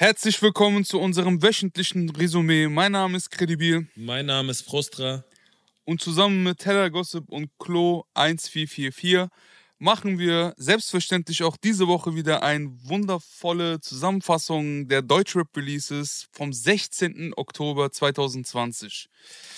Herzlich willkommen zu unserem wöchentlichen Resümee. Mein Name ist Credibil. Mein Name ist Frustra. Und zusammen mit Teller Gossip und Klo 1444 machen wir selbstverständlich auch diese Woche wieder eine wundervolle Zusammenfassung der Deutschrap-Releases vom 16. Oktober 2020.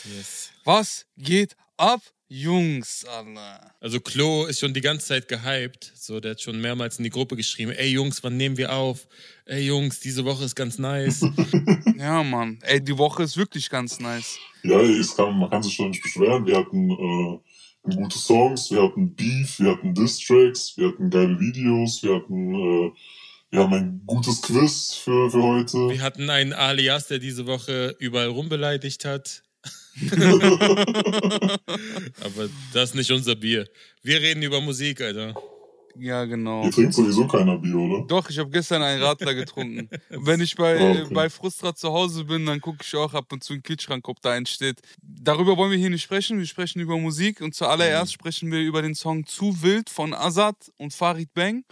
Yes. Was geht ab? Jungs, Alter. Also Klo ist schon die ganze Zeit gehypt. So, der hat schon mehrmals in die Gruppe geschrieben, ey Jungs, wann nehmen wir auf? Ey Jungs, diese Woche ist ganz nice. ja, Mann. Ey, die Woche ist wirklich ganz nice. Ja, kann, man kann sich schon nicht beschweren. Wir hatten äh, gute Songs, wir hatten Beef, wir hatten Distracks, wir hatten geile Videos, wir hatten äh, wir haben ein gutes Quiz für, für heute. Wir hatten einen Alias, der diese Woche überall rumbeleidigt hat. Aber das ist nicht unser Bier. Wir reden über Musik, Alter. Ja, genau. Ihr trinkt sowieso keiner Bier, oder? Doch, ich habe gestern einen Radler getrunken. Wenn ich bei, ah, okay. bei Frustra zu Hause bin, dann gucke ich auch ab und zu in den Kühlschrank, ob da eins steht. Darüber wollen wir hier nicht sprechen. Wir sprechen über Musik und zuallererst mhm. sprechen wir über den Song Zu Wild von Azad und Farid Bang.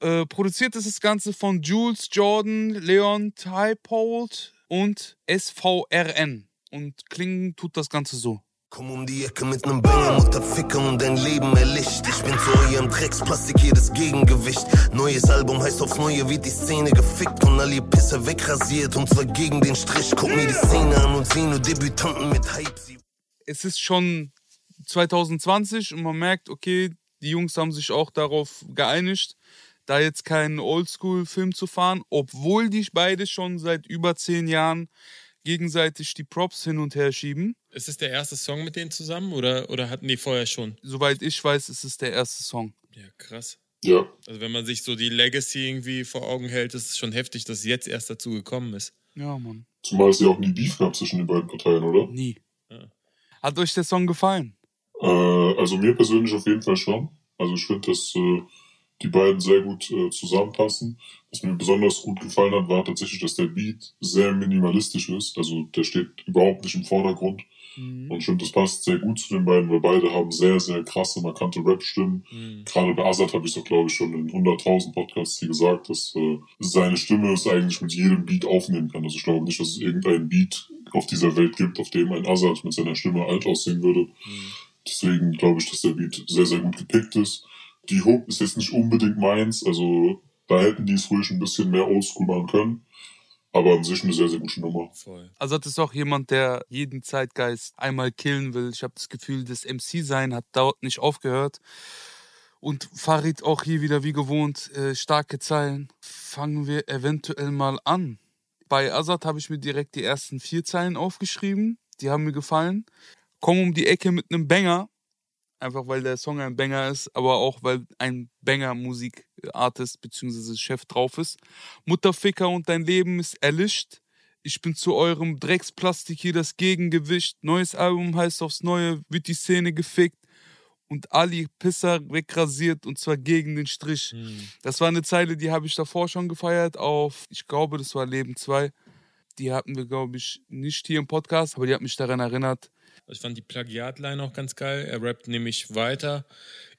Äh, produziert ist das Ganze von Jules Jordan, Leon Typold und SVRN und klingen tut das Ganze so. Komm um die Ecke mit nem Banger, Mutter ficken und dein Leben erlicht. Ich bin zu eurem Drecksplastik jedes Gegengewicht. Neues Album heißt auf neue wird die Szene gefickt und all ihr Pisser wegrasiert und zwar gegen den Strich. Guck mir die Szene an und seh nur Debütanten mit Hype. Es ist schon 2020 und man merkt, okay, die Jungs haben sich auch darauf geeinigt, da jetzt keinen Oldschool-Film zu fahren, obwohl die beide schon seit über zehn Jahren gegenseitig die Props hin und her schieben. Ist es der erste Song mit denen zusammen oder, oder hatten die vorher schon? Soweit ich weiß, ist es der erste Song. Ja, krass. Ja. Also wenn man sich so die Legacy irgendwie vor Augen hält, ist es schon heftig, dass es jetzt erst dazu gekommen ist. Ja, Mann. Zumal es ja auch nie Beef gab zwischen den beiden Parteien, oder? Nie. Ja. Hat euch der Song gefallen? Äh, also mir persönlich auf jeden Fall schon. Also ich finde, dass äh, die beiden sehr gut äh, zusammenpassen. Was mir besonders gut gefallen hat, war tatsächlich, dass der Beat sehr minimalistisch ist. Also der steht überhaupt nicht im Vordergrund. Mhm. Und ich finde, das passt sehr gut zu den beiden, weil beide haben sehr, sehr krasse, markante Rap-Stimmen. Mhm. Gerade bei Azad habe ich doch, glaube ich, schon in 100.000 Podcasts hier gesagt, dass äh, seine Stimme es eigentlich mit jedem Beat aufnehmen kann. Also ich glaube nicht, dass es irgendeinen Beat auf dieser Welt gibt, auf dem ein Azad mit seiner Stimme alt aussehen würde. Mhm. Deswegen glaube ich, dass der Beat sehr, sehr gut gepickt ist. Die Hook ist jetzt nicht unbedingt meins, also da hätten die es ruhig ein bisschen mehr oldschool machen können. Aber an sich eine sehr, sehr gute Nummer. Voll. Also das ist auch jemand, der jeden Zeitgeist einmal killen will. Ich habe das Gefühl, das MC-Sein hat dort nicht aufgehört. Und Farid auch hier wieder wie gewohnt, äh, starke Zeilen. Fangen wir eventuell mal an. Bei Azad habe ich mir direkt die ersten vier Zeilen aufgeschrieben. Die haben mir gefallen. Komm um die Ecke mit einem Banger. Einfach weil der Song ein Banger ist, aber auch weil ein Banger-Musik-Artist bzw. Chef drauf ist. Mutterficker und dein Leben ist erlischt. Ich bin zu eurem Drecksplastik hier das Gegengewicht. Neues Album heißt aufs Neue, wird die Szene gefickt und Ali Pisser wegrasiert und zwar gegen den Strich. Mhm. Das war eine Zeile, die habe ich davor schon gefeiert auf, ich glaube, das war Leben 2. Die hatten wir, glaube ich, nicht hier im Podcast, aber die hat mich daran erinnert, ich fand die Plagiatline auch ganz geil. Er rappt nämlich weiter.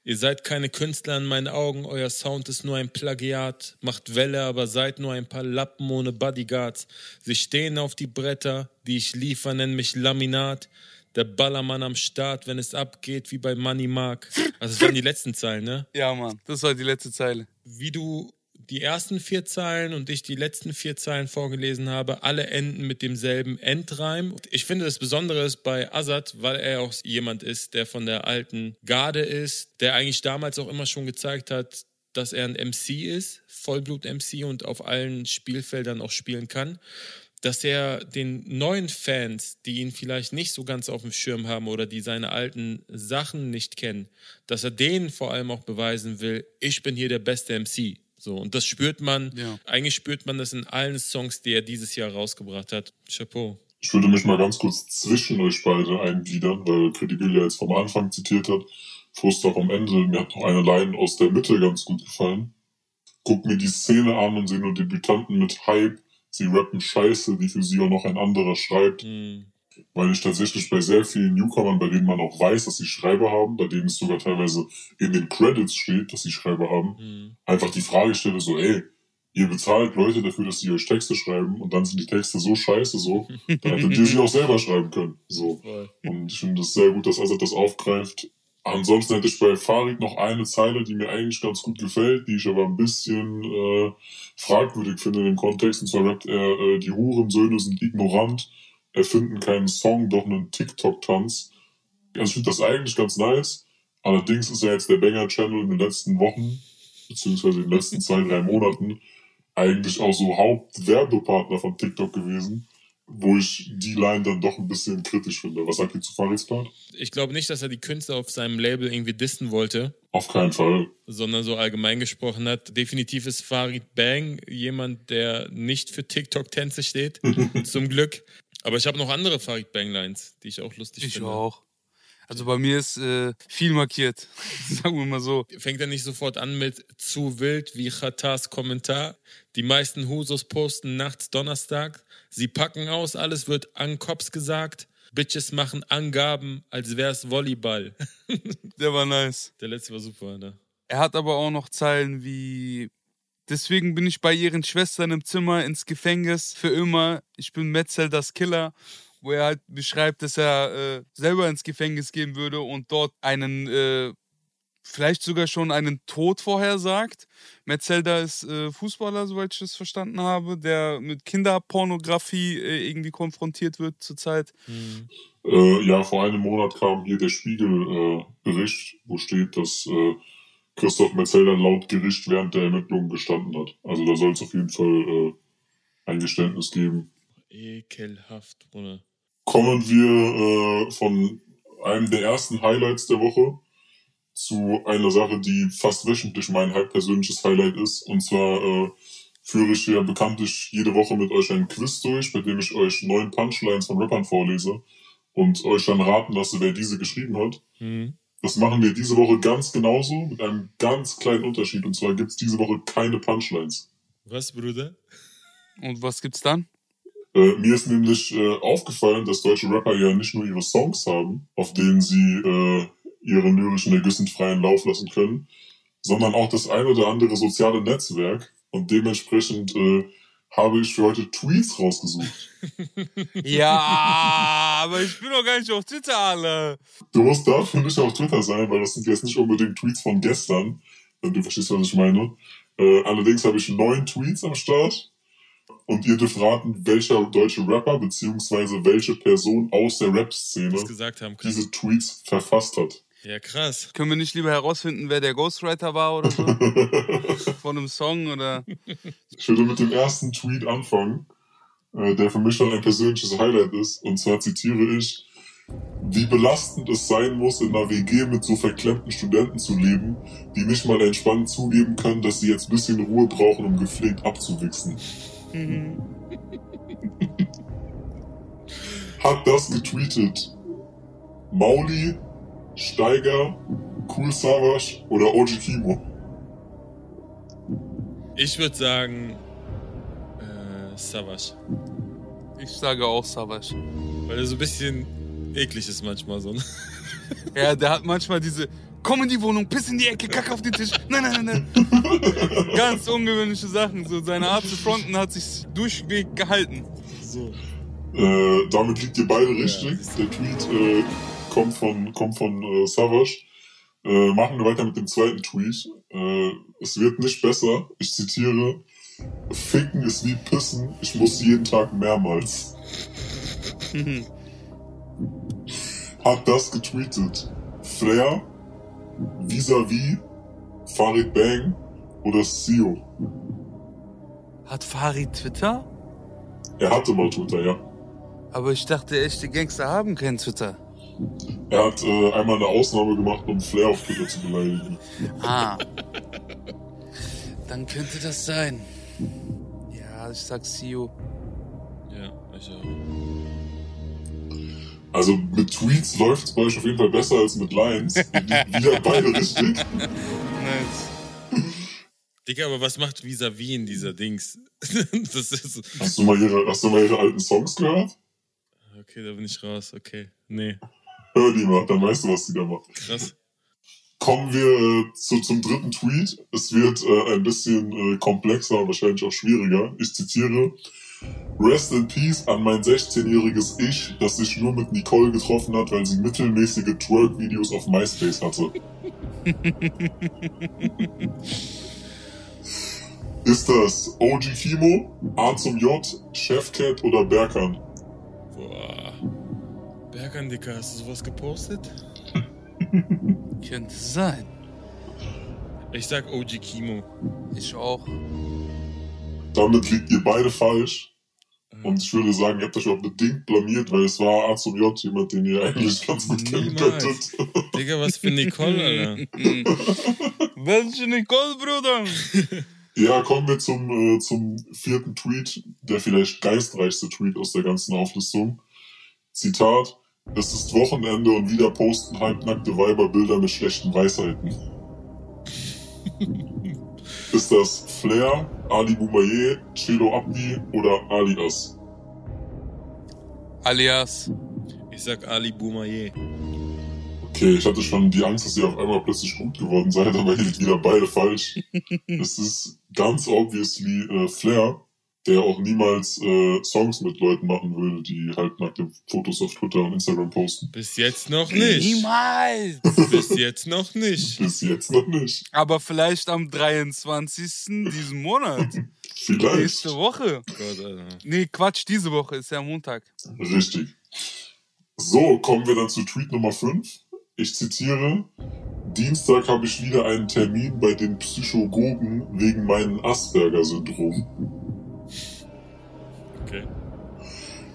Ihr seid keine Künstler in meinen Augen, euer Sound ist nur ein Plagiat. Macht Welle, aber seid nur ein paar Lappen ohne Bodyguards. Sie stehen auf die Bretter, die ich liefer, nennen mich Laminat. Der Ballermann am Start, wenn es abgeht, wie bei Money Mark. Also das waren die letzten Zeilen, ne? Ja, Mann, das war die letzte Zeile. Wie du die ersten vier Zeilen und ich die letzten vier Zeilen vorgelesen habe, alle enden mit demselben Endreim. Ich finde das Besondere ist bei Azad, weil er auch jemand ist, der von der alten Garde ist, der eigentlich damals auch immer schon gezeigt hat, dass er ein MC ist, Vollblut-MC und auf allen Spielfeldern auch spielen kann dass er den neuen Fans, die ihn vielleicht nicht so ganz auf dem Schirm haben oder die seine alten Sachen nicht kennen, dass er denen vor allem auch beweisen will, ich bin hier der beste MC. So, und das spürt man, ja. eigentlich spürt man das in allen Songs, die er dieses Jahr rausgebracht hat. Chapeau. Ich würde mich mal ganz kurz zwischen euch beide eingliedern, weil Credibil ja jetzt vom Anfang zitiert hat. Frust auch am Ende. Mir hat noch eine Line aus der Mitte ganz gut gefallen. Guck mir die Szene an und sehe nur Debütanten mit Hype. Sie rappen Scheiße, wie für sie auch noch ein anderer schreibt. Mhm weil ich tatsächlich bei sehr vielen Newcomern, bei denen man auch weiß, dass sie Schreiber haben, bei denen es sogar teilweise in den Credits steht, dass sie Schreiber haben, mhm. einfach die Frage stelle so, ey, ihr bezahlt Leute dafür, dass sie euch Texte schreiben und dann sind die Texte so scheiße so, dann hättet ihr sie auch selber schreiben können. So. Und ich finde es sehr gut, dass Azad das aufgreift. Ansonsten hätte ich bei Farid noch eine Zeile, die mir eigentlich ganz gut gefällt, die ich aber ein bisschen äh, fragwürdig finde in dem Kontext. Und zwar rappt er, äh, die Hurensöhne sind ignorant, erfinden keinen Song, doch einen TikTok-Tanz. Also ich finde das eigentlich ganz nice. Allerdings ist ja jetzt der Banger-Channel in den letzten Wochen, beziehungsweise in den letzten zwei, drei Monaten, eigentlich auch so Hauptwerbepartner von TikTok gewesen wo ich die Line dann doch ein bisschen kritisch finde. Was sagt ihr zu Farids Part? Ich glaube nicht, dass er die Künstler auf seinem Label irgendwie dissen wollte. Auf keinen Fall. Sondern so allgemein gesprochen hat. Definitiv ist Farid Bang jemand, der nicht für TikTok-Tänze steht. zum Glück. Aber ich habe noch andere Farid Bang-Lines, die ich auch lustig ich finde. Ich auch. Also bei mir ist äh, viel markiert, sagen wir mal so. Fängt er nicht sofort an mit zu wild wie Khatars Kommentar? Die meisten Husos posten nachts Donnerstag. Sie packen aus, alles wird an Cops gesagt. Bitches machen Angaben, als wär's Volleyball. Der war nice. Der letzte war super, ne? Er hat aber auch noch Zeilen wie Deswegen bin ich bei ihren Schwestern im Zimmer ins Gefängnis für immer. Ich bin Metzel das Killer wo er halt beschreibt, dass er äh, selber ins Gefängnis gehen würde und dort einen, äh, vielleicht sogar schon einen Tod vorhersagt. Metzelda ist äh, Fußballer, soweit ich das verstanden habe, der mit Kinderpornografie äh, irgendwie konfrontiert wird zurzeit. Mhm. Äh, ja, vor einem Monat kam hier der Spiegel-Bericht, äh, wo steht, dass Christoph Metzelda laut Gericht während der Ermittlungen gestanden hat. Also da soll es auf jeden Fall ein Geständnis geben. Ekelhaft, Bruder kommen wir äh, von einem der ersten Highlights der Woche zu einer Sache, die fast wöchentlich mein halb persönliches Highlight ist. Und zwar äh, führe ich ja bekanntlich jede Woche mit euch ein Quiz durch, bei dem ich euch neun Punchlines von Rappern vorlese und euch dann raten lasse, wer diese geschrieben hat. Mhm. Das machen wir diese Woche ganz genauso, mit einem ganz kleinen Unterschied. Und zwar gibt es diese Woche keine Punchlines. Was, Bruder? Und was gibt's dann? Äh, mir ist nämlich äh, aufgefallen, dass deutsche Rapper ja nicht nur ihre Songs haben, auf denen sie äh, ihren lyrischen Ergüssen freien Lauf lassen können, sondern auch das ein oder andere soziale Netzwerk. Und dementsprechend äh, habe ich für heute Tweets rausgesucht. ja, aber ich bin doch gar nicht auf Twitter, alle. Du musst dafür nicht auf Twitter sein, weil das sind jetzt nicht unbedingt Tweets von gestern, wenn du verstehst, was ich meine. Äh, allerdings habe ich neun Tweets am Start und ihr dürft raten, welcher deutsche Rapper bzw. welche Person aus der Rap-Szene diese Tweets verfasst hat. Ja, krass. Können wir nicht lieber herausfinden, wer der Ghostwriter war oder so? Von einem Song oder. Ich würde mit dem ersten Tweet anfangen, äh, der für mich dann ein persönliches Highlight ist. Und zwar zitiere ich, wie belastend es sein muss, in einer WG mit so verklemmten Studenten zu leben, die nicht mal entspannt zugeben können, dass sie jetzt ein bisschen Ruhe brauchen, um gepflegt abzuwichsen. Mhm. Hat das getweetet Mauli, Steiger, Cool Savage oder Oji Kimo? Ich würde sagen äh, Savage. Ich sage auch Savage. Weil er so ein bisschen eklig ist manchmal so. Ne? Ja, der hat manchmal diese komm in die Wohnung, piss in die Ecke, kack auf den Tisch. Nein, nein, nein, nein. Ganz ungewöhnliche Sachen. So, seine Art zu fronten hat sich durchweg gehalten. So. Äh, damit liegt ihr beide richtig. Ja, Der Tweet äh, kommt von, kommt von äh, Savage. Äh, machen wir weiter mit dem zweiten Tweet. Äh, es wird nicht besser. Ich zitiere. Ficken ist wie Pissen. Ich muss jeden Tag mehrmals. Hat das getweetet. Flair, Vis-a-vis, Farid Bang oder Sio? Hat Farid Twitter? Er hatte mal Twitter, ja. Aber ich dachte, echte Gangster haben keinen Twitter. Er hat äh, einmal eine Ausnahme gemacht, um Flair auf Twitter zu beleidigen. Ah. Dann könnte das sein. Ja, ich sag Sio. Ja, ich auch. Also mit Tweets läuft es bei euch auf jeden Fall besser als mit Lines. Wieder beide richtig. Nice. Digga, aber was macht Vis-a-vis in dieser Dings? das ist hast, du mal ihre, hast du mal ihre alten Songs gehört? Okay, da bin ich raus. Okay, nee. Hör die mal, dann weißt du, was die da macht. Krass. kommen wir äh, zu, zum dritten Tweet. Es wird äh, ein bisschen äh, komplexer wahrscheinlich auch schwieriger. Ich zitiere. Rest in Peace an mein 16-jähriges Ich, das sich nur mit Nicole getroffen hat, weil sie mittelmäßige Twerk-Videos auf MySpace hatte. Ist das OG Kimo, A zum J, Chefcat oder Berkan? Boah. Dicker, hast du sowas gepostet? Könnte sein. Ich sag OG Kimo. Ich auch. Damit liegt ihr beide falsch. Und ich würde sagen, ihr habt euch auch bedingt blamiert, weil es war A zum J jemand, den ihr eigentlich ganz gut kennen könntet. Digga, was für Nicole, Alter. Welche Nicole, Bruder? Ja, kommen wir zum, äh, zum vierten Tweet, der vielleicht geistreichste Tweet aus der ganzen Auflistung. Zitat, es ist Wochenende und wieder posten halbnackte Weiber Bilder mit schlechten Weisheiten. ist das Flair, Ali Boumaier, Chelo Abdi oder Alias? Alias. Ich sag Ali Boumaier. Okay, ich hatte schon die Angst, dass ihr auf einmal plötzlich gut geworden seid, aber ihr liegt wieder beide falsch. es ist ganz obviously äh, Flair, der auch niemals äh, Songs mit Leuten machen würde, die halt nackte Fotos auf Twitter und Instagram posten. Bis jetzt noch nicht. Niemals. Bis jetzt noch nicht. Bis jetzt noch nicht. Aber vielleicht am 23. diesen Monat. Vielleicht. Nächste Woche. Gott, Alter. Nee, Quatsch, diese Woche ist ja Montag. Richtig. So, kommen wir dann zu Tweet Nummer 5. Ich zitiere. Dienstag habe ich wieder einen Termin bei den Psychogogen wegen meinem Asperger-Syndrom. Okay.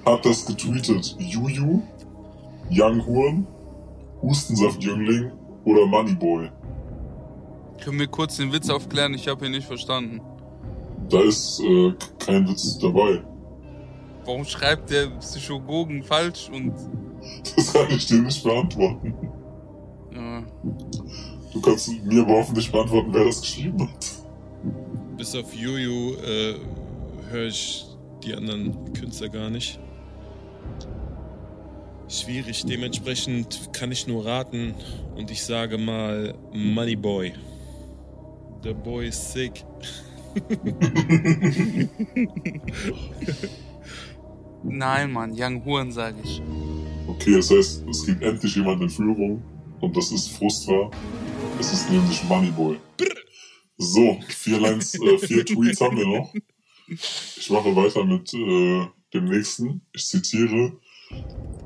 Hat das getweetet Juju, Young Horn, Hustensaftjüngling oder Moneyboy? Können wir kurz den Witz aufklären? Ich habe ihn nicht verstanden. Da ist äh, kein Witz dabei. Warum schreibt der Psychogogen falsch und. Das kann ich dir nicht beantworten. Ja. Du kannst mir aber hoffentlich beantworten, wer das geschrieben hat. Bis auf Juju äh, höre ich die anderen Künstler gar nicht. Schwierig, dementsprechend kann ich nur raten und ich sage mal Moneyboy. Der Boy is sick. Nein, Mann, Young Huren, sage ich. Okay, das heißt, es gibt endlich jemand in Führung und das ist Frustra. Es ist nämlich Moneyboy. So, vier Lines, äh, vier Tweets haben wir noch. Ich mache weiter mit äh, dem nächsten. Ich zitiere.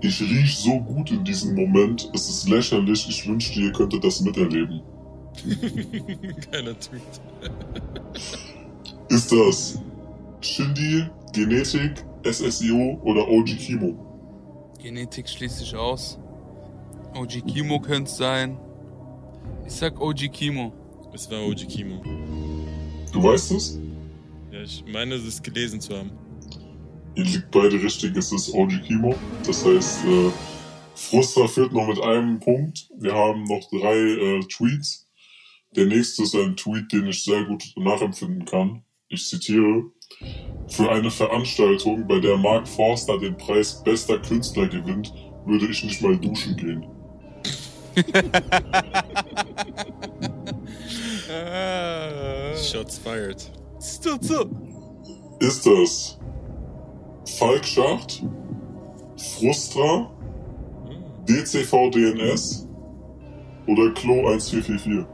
Ich riech so gut in diesem Moment. Es ist lächerlich. Ich wünschte, ihr könntet das miterleben. Keiner Tweet. Ist das Shindy, Genetik, SSIO oder OG Kimo? Genetik schließt sich aus. OG Kimo könnte es sein. Ich sag OG Kimo. Es war OG Kimo. Du weißt es? Ich meine, es gelesen zu haben. Ihr liegt beide richtig, es ist OG Kimo. Das heißt, äh, Frustra führt noch mit einem Punkt. Wir haben noch drei äh, Tweets. Der nächste ist ein Tweet, den ich sehr gut nachempfinden kann. Ich zitiere. Für eine Veranstaltung, bei der Mark Forster den Preis bester Künstler gewinnt, würde ich nicht mal duschen gehen. Shots fired. Ist das Falk Schacht, Frustra, DCV DNS oder Klo 1444?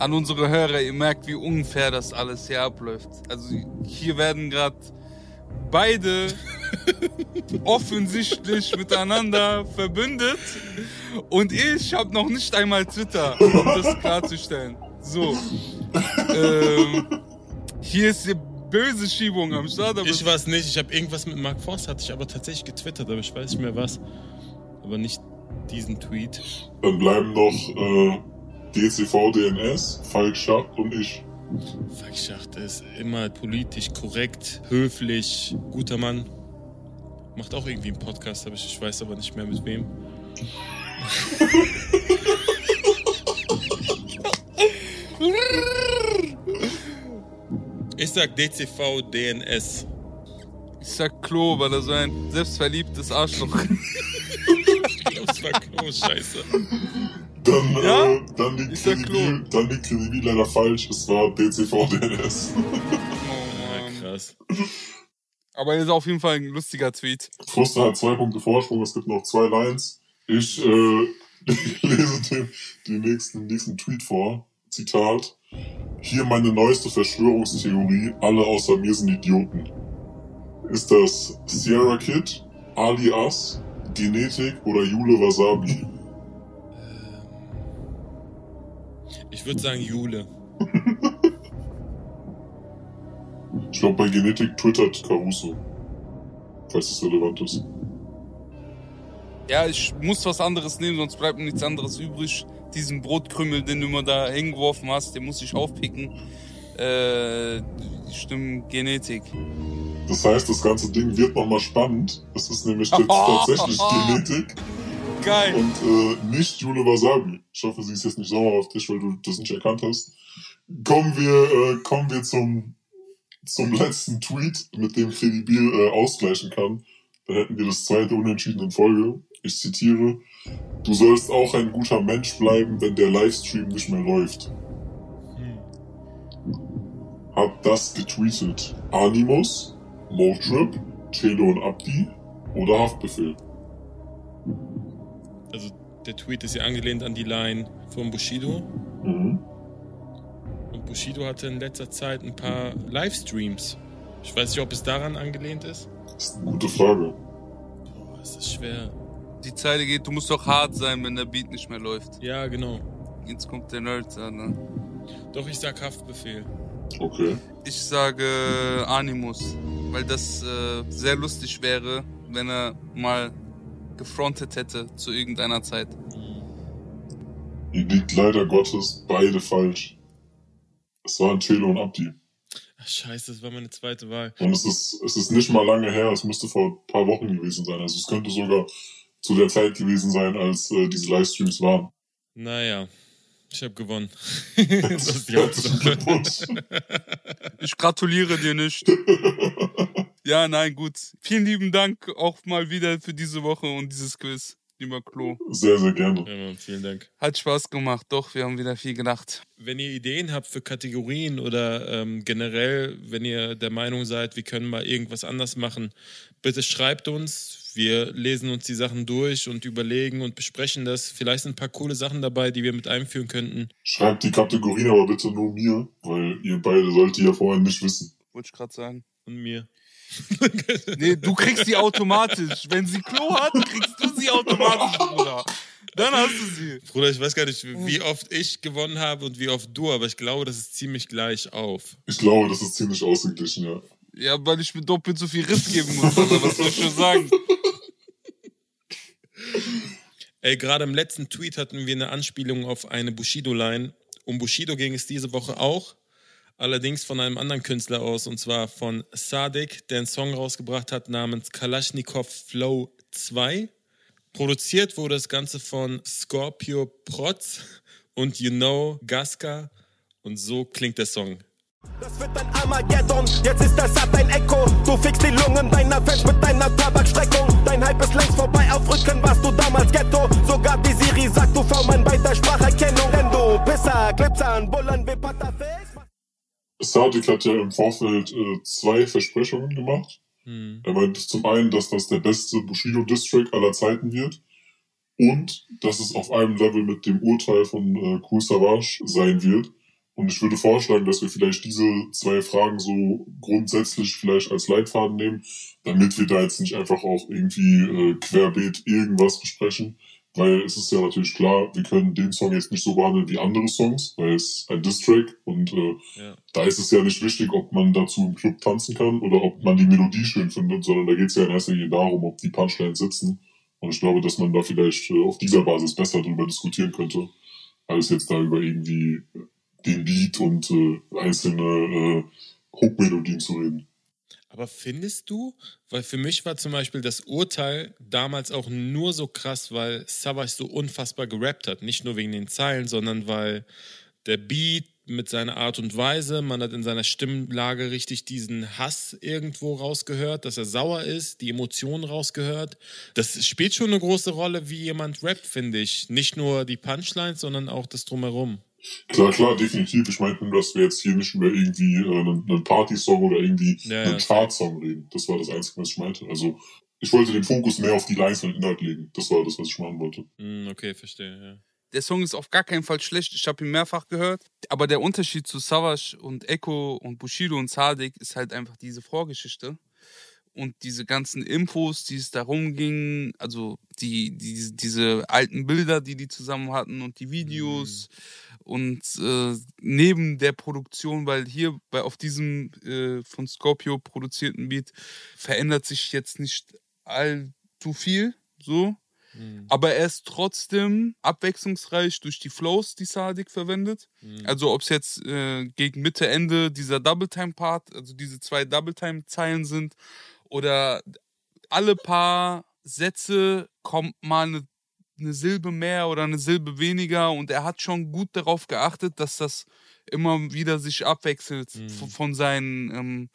An unsere Hörer, ihr merkt, wie unfair das alles hier abläuft. Also hier werden gerade beide offensichtlich miteinander verbündet und ich habe noch nicht einmal Twitter, um das klarzustellen. So. Ähm, hier ist die böse Schiebung am Start. Aber Ich weiß nicht, ich habe irgendwas mit Mark Forst, hatte ich aber tatsächlich getwittert, aber ich weiß nicht mehr was. Aber nicht diesen Tweet. Dann bleiben noch äh, DCV DNS, Falk Schacht und ich. Falk Schacht ist immer politisch korrekt, höflich, guter Mann. Macht auch irgendwie einen Podcast, aber ich, ich weiß aber nicht mehr mit wem. Ich sag DCV DNS. ich sag Klo, weil er so ein selbstverliebtes Arschloch Ich glaub, es war Klo, scheiße. Dann, Ja? äh, dann liegt Credibil, dann liegt Credibil leider falsch. Es war DCV DNS. Oh krass. Aber ist auf jeden Fall ein lustiger Tweet. Frustra hat zwei Punkte Vorsprung, es gibt noch zwei Lines. Ich äh, lese den, den nächsten, nächsten Tweet vor. Zitat. Hier meine neueste Verschwörungstheorie, alle außer mir sind Idioten. Ist das Sierra Kid, alias, Genetik oder Jule Wasabi? Ich würde sagen Jule. Ich glaube, bei Genetik twittert Caruso. Falls es relevant ist. Ja, ich muss was anderes nehmen, sonst bleibt mir nichts anderes übrig. Diesen Brotkrümmel, den du immer da hingeworfen hast, den muss ich aufpicken. Äh, stimmt, Genetik. Das heißt, das ganze Ding wird nochmal spannend. Es ist nämlich jetzt tatsächlich Genetik Geil. und äh, nicht Jule Wasabi. Ich hoffe, sie ist jetzt nicht sauer auf dich, weil du das nicht erkannt hast. Kommen wir, äh, kommen wir zum, zum letzten Tweet, mit dem Credibil äh, ausgleichen kann. Da hätten wir das zweite Unentschieden in Folge. Ich zitiere. Du sollst auch ein guter Mensch bleiben, wenn der Livestream nicht mehr läuft. Hat das getweetet Animus, Motrip, Chelo und Abdi oder Haftbefehl? Also der Tweet ist ja angelehnt an die Line von Bushido. Mhm. Und Bushido hatte in letzter Zeit ein paar Livestreams. Ich weiß nicht, ob es daran angelehnt ist. Das ist eine gute Frage. Boah, ist das schwer. Die Zeile geht, du musst doch hart sein, wenn der Beat nicht mehr läuft. Ja, genau. Jetzt kommt der Nerd an. Ne? Doch, ich sag Haftbefehl. Okay. Ich sage Animus, weil das äh, sehr lustig wäre, wenn er mal gefrontet hätte zu irgendeiner Zeit. Ihr liegt leider Gottes beide falsch. Es waren Chelo und Abdi. Ach, scheiße, das war meine zweite Wahl. Und es ist, es ist nicht mal lange her, es müsste vor ein paar Wochen gewesen sein. Also es könnte sogar zu der Zeit gewesen sein, als äh, diese Livestreams waren. Naja, ich habe gewonnen. das ist die Hauptsache. Glückwunsch. Ich gratuliere dir nicht. Ja, nein, gut. Vielen lieben Dank auch mal wieder für diese Woche und dieses Quiz, lieber Klo. Sehr, sehr gerne. Ja, Mann, vielen Dank. Hat Spaß gemacht, doch, wir haben wieder viel gedacht. Wenn ihr Ideen habt für Kategorien oder ähm, generell, wenn ihr der Meinung seid, wir können mal irgendwas anders machen, bitte schreibt uns. Wir lesen uns die Sachen durch und überlegen und besprechen das. Vielleicht sind ein paar coole Sachen dabei, die wir mit einführen könnten. Schreibt die Kategorien aber bitte nur mir, weil ihr beide solltet ja vorher nicht wissen. Wollte ich gerade sagen. Und mir. Nee, du kriegst sie automatisch. Wenn sie Klo hat, kriegst du sie automatisch, Bruder. Dann hast du sie. Bruder, ich weiß gar nicht, wie oft ich gewonnen habe und wie oft du, aber ich glaube, das ist ziemlich gleich auf. Ich glaube, das ist ziemlich ausgeglichen, ja. Ja, weil ich mir doppelt so viel Riss geben muss, Alter. Was soll ich schon sagen? Ey, gerade im letzten Tweet hatten wir eine Anspielung auf eine Bushido-Line. Um Bushido ging es diese Woche auch, allerdings von einem anderen Künstler aus, und zwar von Sadik, der einen Song rausgebracht hat namens Kalashnikov Flow 2. Produziert wurde das Ganze von Scorpio Protz und You Know Gaska. Und so klingt der Song. Das wird ein Armageddon, jetzt ist das Satt ein Echo. Du fickst die Lungen deiner Fans mit deiner Tabakstreckung. Dein Hype ist längst vorbei, auf Rücken warst du damals Ghetto. Sogar die Siri sagt, du V-Mann bei der Spracherkennung. Denn du Pisser, Clipsan, Bullen, wie Patterface. Sadik hat ja im Vorfeld äh, zwei Versprechungen gemacht. Hm. Er meinte zum einen, dass das der beste Bushido-District aller Zeiten wird und dass es auf einem Level mit dem Urteil von äh, Kool Savage sein wird. Und ich würde vorschlagen, dass wir vielleicht diese zwei Fragen so grundsätzlich vielleicht als Leitfaden nehmen, damit wir da jetzt nicht einfach auch irgendwie äh, querbeet irgendwas besprechen. Weil es ist ja natürlich klar, wir können den Song jetzt nicht so behandeln wie andere Songs, weil es ein Distrack und äh, Ja. da ist es ja nicht wichtig, ob man dazu im Club tanzen kann oder ob man die Melodie schön findet, sondern da geht es ja in erster Linie darum, ob die Punchlines sitzen. Und ich glaube, dass man da vielleicht äh, auf dieser Basis besser drüber diskutieren könnte, als jetzt da über irgendwie den Beat und äh, einzelne äh, Hook-Melodien zu reden. Aber findest du, weil für mich war zum Beispiel das Urteil damals auch nur so krass, weil Savage so unfassbar gerappt hat. Nicht nur wegen den Zeilen, sondern weil der Beat, mit seiner Art und Weise. Man hat in seiner Stimmlage richtig diesen Hass irgendwo rausgehört, dass er sauer ist, die Emotionen rausgehört. Das spielt schon eine große Rolle, wie jemand rappt, finde ich. Nicht nur die Punchlines, sondern auch das Drumherum. Klar, klar, definitiv. Ich meinte nur, dass wir jetzt hier nicht über irgendwie äh, einen, einen Party-Song oder irgendwie ja, einen ja. Chart-Song reden. Das war das Einzige, was ich meinte. Also ich wollte den Fokus mehr auf die Lines und Inhalt legen. Das war das, was ich machen wollte. Mm, okay, verstehe, ja. Der Song ist auf gar keinen Fall schlecht. Ich habe ihn mehrfach gehört. Aber der Unterschied zu Savage und Echo und Bushido und Sadik ist halt einfach diese Vorgeschichte. Und diese ganzen Infos, die es darum ging, also die, die, diese alten Bilder, die die zusammen hatten und die Videos. Mhm. Und äh, neben der Produktion, weil hier bei, auf diesem äh, von Scorpio produzierten Beat verändert sich jetzt nicht allzu viel, so. Mhm. Aber er ist trotzdem abwechslungsreich durch die Flows, die Sadik verwendet. Mhm. Also ob es jetzt äh, gegen Mitte, Ende dieser Double-Time-Part, also diese zwei Double-Time-Zeilen sind, oder alle paar Sätze kommt mal eine, eine Silbe mehr oder eine Silbe weniger und er hat schon gut darauf geachtet, dass das immer wieder sich abwechselt mhm. von seinen ähm,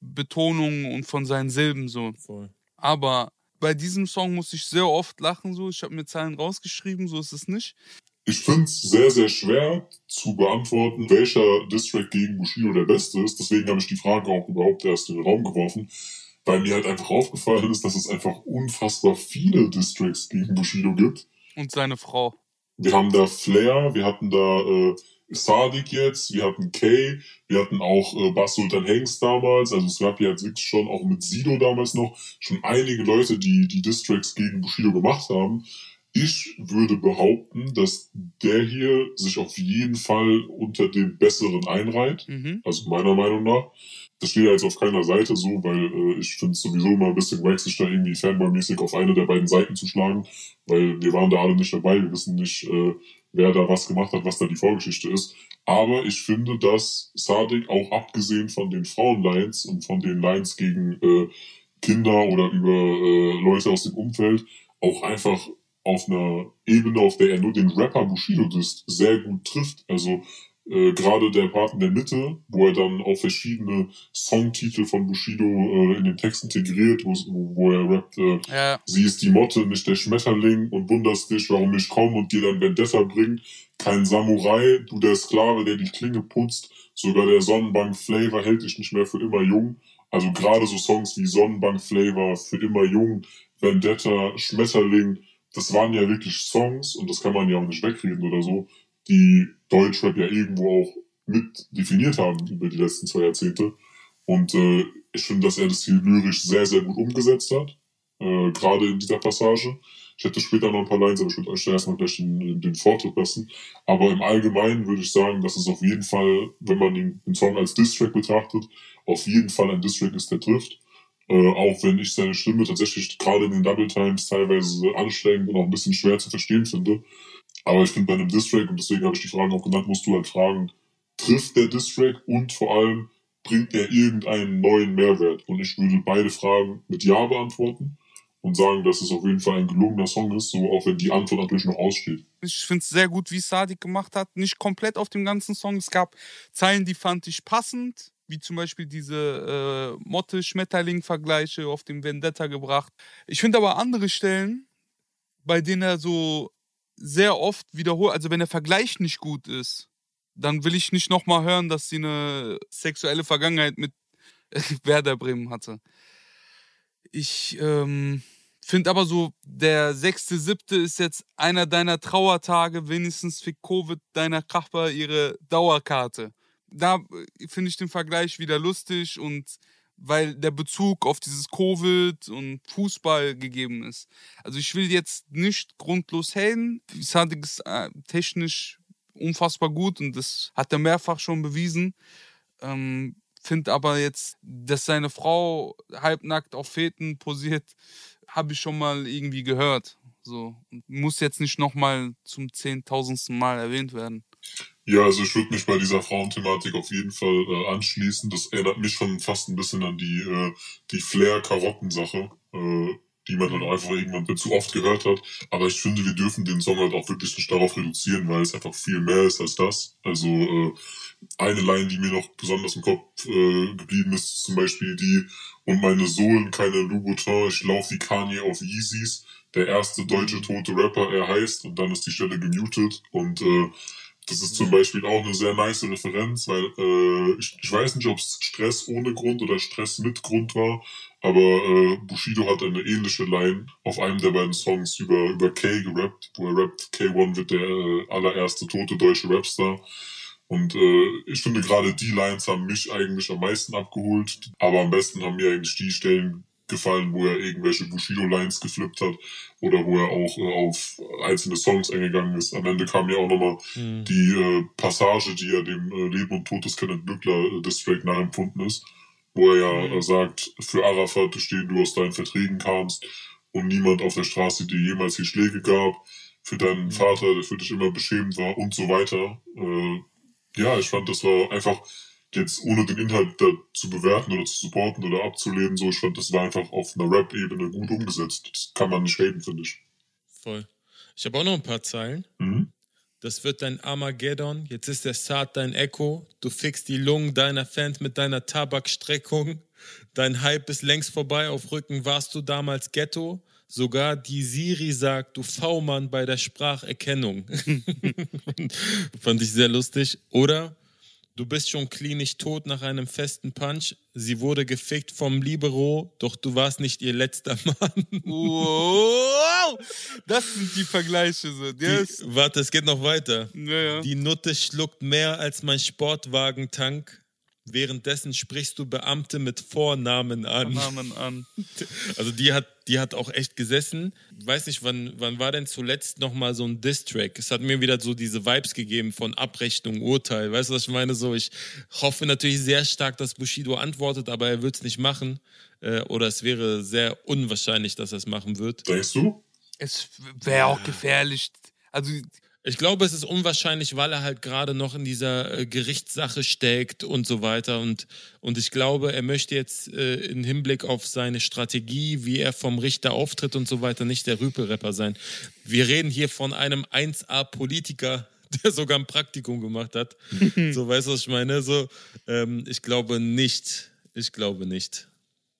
Betonungen und von seinen Silben so. Voll. Aber bei diesem Song muss ich sehr oft lachen, so. Ich habe mir Zahlen rausgeschrieben, so ist es nicht. Ich finde es sehr, sehr schwer zu beantworten, welcher Distrack gegen Bushido der beste ist. Deswegen habe ich die Frage auch überhaupt erst in den Raum geworfen, weil mir halt einfach aufgefallen ist, dass es einfach unfassbar viele Distracks gegen Bushido gibt. Und seine Frau. Wir haben da Flair, wir hatten da äh, Sadik jetzt, wir hatten Kay, wir hatten auch äh, Bas Sultan Hengst damals, also es gab ja jetzt wirklich schon auch mit Sido damals noch schon einige Leute, die die Distracks gegen Bushido gemacht haben. Ich würde behaupten, dass der hier sich auf jeden Fall unter den besseren einreiht, mhm. also meiner Meinung nach. Das steht ja jetzt auf keiner Seite so, weil äh, ich finde es sowieso immer ein bisschen wack, sich da irgendwie Fanboy-mäßig auf eine der beiden Seiten zu schlagen, weil wir waren da alle nicht dabei, wir wissen nicht, äh, wer da was gemacht hat, was da die Vorgeschichte ist. Aber ich finde, dass Sadik auch abgesehen von den Frauenlines und von den Lines gegen äh, Kinder oder über äh, Leute aus dem Umfeld auch einfach auf einer Ebene, auf der er nur den Rapper Bushido disst, sehr gut trifft. Also äh, gerade der Part in der Mitte, wo er dann auch verschiedene Songtitel von Bushido äh, in den Text integriert, wo, wo er rappt, äh, ja. sie ist die Motte, nicht der Schmetterling und wunderst dich, warum ich komme und dir dann Vendetta bringt. Kein Samurai, du der Sklave, der die Klinge putzt, sogar der Sonnenbank Flavor hält dich nicht mehr für immer jung. Also gerade so Songs wie Sonnenbank Flavor, für immer jung, Vendetta, Schmetterling, das waren ja wirklich Songs und das kann man ja auch nicht wegreden oder so, die Deutschrap ja irgendwo auch mit definiert haben über die letzten zwei Jahrzehnte. Und äh, ich finde, dass er das hier lyrisch sehr, sehr gut umgesetzt hat. Äh, Gerade in dieser Passage. Ich hätte später noch ein paar Lines, aber ich würde euch da erstmal gleich den, den Vortritt lassen. Aber im Allgemeinen würde ich sagen, dass es auf jeden Fall, wenn man den, den Song als Distrack betrachtet, auf jeden Fall ein Distrack ist, der trifft. Äh, auch wenn ich seine Stimme tatsächlich gerade in den Double Times teilweise anstrengend und auch ein bisschen schwer zu verstehen finde. Aber ich finde bei einem Distrack, und deswegen habe ich die Fragen auch genannt, musst du halt fragen, trifft der Distrack und vor allem bringt er irgendeinen neuen Mehrwert? Und ich würde beide Fragen mit Ja beantworten und sagen, dass es auf jeden Fall ein gelungener Song ist, so auch wenn die Antwort natürlich noch aussteht. Ich finde es sehr gut, wie Sadik gemacht hat. Nicht komplett auf dem ganzen Song. Es gab Zeilen, die fand ich passend, wie zum Beispiel diese äh, Motte-Schmetterling-Vergleiche auf dem Vendetta gebracht. Ich finde aber andere Stellen, bei denen er so sehr oft wiederholt, also wenn der Vergleich nicht gut ist, dann will ich nicht nochmal hören, dass sie eine sexuelle Vergangenheit mit Werder Bremen hatte. Ich ähm, finde aber so, der sechste, siebte ist jetzt einer deiner Trauertage, wenigstens für Covid deiner Kachbar ihre Dauerkarte. Da äh, finde ich den Vergleich wieder lustig und weil der Bezug auf dieses Covid und Fußball gegeben ist. Also ich will jetzt nicht grundlos haten. Sadik ist äh, technisch unfassbar gut und das hat er mehrfach schon bewiesen. Ähm, Finde aber jetzt, dass seine Frau halbnackt auf Feten posiert, habe ich schon mal irgendwie gehört. So. Muss jetzt nicht nochmal zum zehntausendsten Mal erwähnt werden. Ja, also ich würde mich bei dieser Frauenthematik auf jeden Fall äh, anschließen. Das erinnert mich schon fast ein bisschen an die, äh, die Flair-Karotten-Sache. Äh, die man dann einfach irgendwann zu oft gehört hat. Aber ich finde, wir dürfen den Song halt auch wirklich nicht darauf reduzieren, weil es einfach viel mehr ist als das. Also äh, eine Line, die mir noch besonders im Kopf äh, geblieben ist, ist zum Beispiel die und meine Sohlen keine Louboutin, ich laufe wie Kanye auf Yeezys. Der erste deutsche mhm. tote Rapper, er heißt, und dann ist die Stelle gemutet. Und äh, das ist zum Beispiel auch eine sehr nice Referenz, weil äh, ich, ich weiß nicht, ob es Stress ohne Grund oder Stress mit Grund war, aber äh, Bushido hat eine ähnliche Line auf einem der beiden Songs über, über K gerappt, wo er rappt, K1 wird der äh, allererste tote deutsche Rapstar. Und äh, ich finde gerade die Lines haben mich eigentlich am meisten abgeholt, aber am besten haben mir eigentlich die Stellen gefallen, wo er irgendwelche Bushido-Lines geflippt hat oder wo er auch äh, auf einzelne Songs eingegangen ist. Am Ende kam ja auch nochmal mhm. die äh, Passage, die er dem äh, Leben und Tod des Kenneth Bückler äh, nachempfunden ist, wo er ja mhm. äh, sagt, für Arafat stehen du aus deinen Verträgen kamst und niemand auf der Straße dir jemals die Schläge gab, für deinen mhm. Vater, der für dich immer beschämend war und so weiter. Äh, ja, ich fand, das war einfach jetzt ohne den Inhalt da zu bewerten oder zu supporten oder abzulehnen, so, ich fand, das war einfach auf einer Rap-Ebene gut umgesetzt. Das kann man nicht reden, finde ich. Voll. Ich habe auch noch ein paar Zeilen. Mhm. Das wird dein Armageddon, jetzt ist der Saat dein Echo, du fixst die Lungen deiner Fans mit deiner Tabakstreckung, dein Hype ist längst vorbei, auf Rücken warst du damals Ghetto, sogar die Siri sagt, du V-Mann bei der Spracherkennung. Fand ich sehr lustig. Oder Du bist schon klinisch tot nach einem festen Punch. Sie wurde gefickt vom Libero, doch du warst nicht ihr letzter Mann. Wow, das sind die Vergleiche. So. Yes. Die, warte, es geht noch weiter. Ja, ja. Die Nutte schluckt mehr als mein Sportwagentank. Währenddessen sprichst du Beamte mit Vornamen an. Vornamen an. Also die hat, die hat auch echt gesessen. Weiß nicht, wann, wann war denn zuletzt nochmal so ein Diss-Track? Es hat mir wieder so diese Vibes gegeben von Abrechnung, Urteil. Weißt du, was ich meine? So, ich hoffe natürlich sehr stark, dass Bushido antwortet, aber er wird es nicht machen. Äh, oder es wäre sehr unwahrscheinlich, dass er es machen wird. Denkst du? Es wäre auch gefährlich. Also ich glaube, es ist unwahrscheinlich, weil er halt gerade noch in dieser äh, Gerichtssache steckt und so weiter. Und, und ich glaube, er möchte jetzt äh, im Hinblick auf seine Strategie, wie er vom Richter auftritt und so weiter, nicht der Rüpelrapper sein. Wir reden hier von einem 1A-Politiker, der sogar ein Praktikum gemacht hat. so, weißt du, was ich meine? So, ähm, ich glaube nicht. Ich glaube nicht.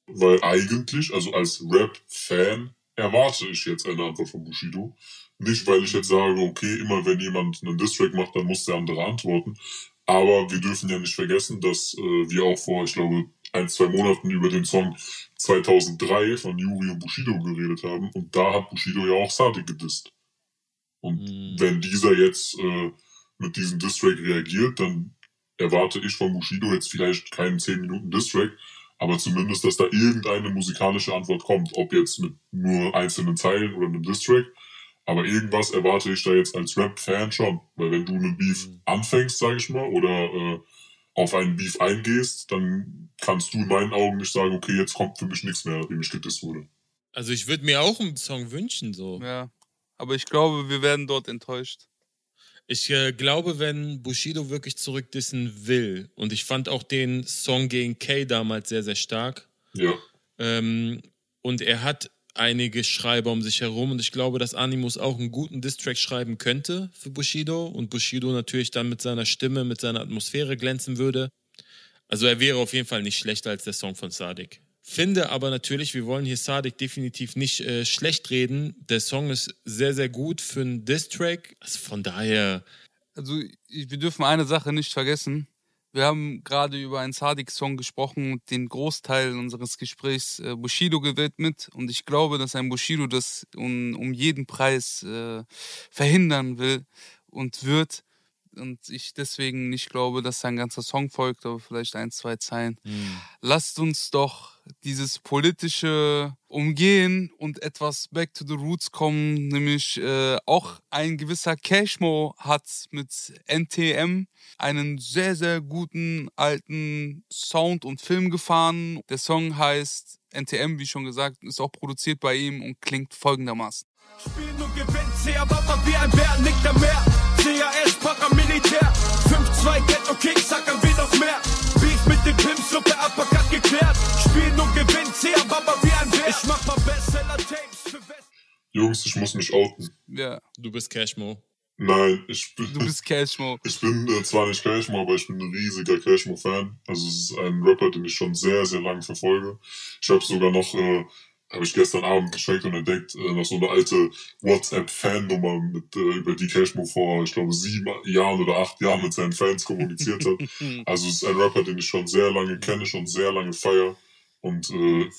Weil eigentlich, also als Rap-Fan, erwarte ich jetzt eine Antwort von Bushido. Nicht, weil ich jetzt sage, okay, immer wenn jemand einen Distrack macht, dann muss der andere antworten. Aber wir dürfen ja nicht vergessen, dass äh, wir auch vor, ich glaube, ein, zwei Monaten über den Song 2003 von Yuri und Bushido geredet haben. Und da hat Bushido ja auch Sadik gedisst. Und mhm. wenn dieser jetzt äh, mit diesem Distrack reagiert, dann erwarte ich von Bushido jetzt vielleicht keinen 10 Minuten Distrack, aber zumindest, dass da irgendeine musikalische Antwort kommt, ob jetzt mit nur einzelnen Zeilen oder einem Distrack. Aber irgendwas erwarte ich da jetzt als Rap-Fan schon. Weil wenn du einen Beef mhm. anfängst, sag ich mal, oder äh, auf einen Beef eingehst, dann kannst du in meinen Augen nicht sagen, okay, jetzt kommt für mich nichts mehr, nachdem ich gedisst wurde. Also ich würde mir auch einen Song wünschen, so. Ja, aber ich glaube, wir werden dort enttäuscht. Ich äh, glaube, wenn Bushido wirklich zurückdissen will, und ich fand auch den Song gegen Kay damals sehr, sehr stark. Ja. Ähm, und er hat einige Schreiber um sich herum und ich glaube, dass Animus auch einen guten Distrack schreiben könnte für Bushido und Bushido natürlich dann mit seiner Stimme, mit seiner Atmosphäre glänzen würde. Also er wäre auf jeden Fall nicht schlechter als der Song von Sadik. Finde aber natürlich, wir wollen hier Sadik definitiv nicht äh, schlecht reden. Der Song ist sehr, sehr gut für einen Distrack. Also von daher. Also wir dürfen eine Sache nicht vergessen. Wir haben gerade über einen Sadik-Song gesprochen und den Großteil unseres Gesprächs äh, Bushido gewidmet. Und ich glaube, dass ein Bushido das um, um jeden Preis äh, verhindern will und wird und ich deswegen nicht glaube, dass sein ganzer Song folgt, aber vielleicht ein, zwei Zeilen. Mhm. Lasst uns doch dieses politische umgehen und etwas back to the roots kommen, nämlich äh, auch ein gewisser Cashmo hat mit NTM einen sehr, sehr guten alten Sound und Film gefahren. Der Song heißt NTM, wie schon gesagt, ist auch produziert bei ihm und klingt folgendermaßen. Spielen und gewinnt, aber wie ein Bär, nickt am Meer. CAS, Paramilitär. 5-2 Ghetto Kings, sackern wir noch mehr. Beef mit den Pimps, Suppe, Uppercut geklärt. Spielen und gewinnt, CA Baba wie ein Bär. Ich mach mal Bestseller muss, ich muss mich outen. Ja. Du bist Cashmo. Nein, ich bin. Du bist Cashmo. Ich bin äh, zwar nicht Cashmo, aber ich bin ein riesiger Cashmo-Fan. Also es ist ein Rapper, den ich schon sehr, sehr lange verfolge. Ich habe sogar noch, äh, habe ich gestern Abend gecheckt und entdeckt, äh, noch so eine alte WhatsApp-Fan-Nummer, mit äh, über die Cashmo vor, ich glaube, sieben Jahren oder acht Jahren mit seinen Fans kommuniziert hat. also es ist ein Rapper, den ich schon sehr lange kenne, schon sehr lange feier. Und äh,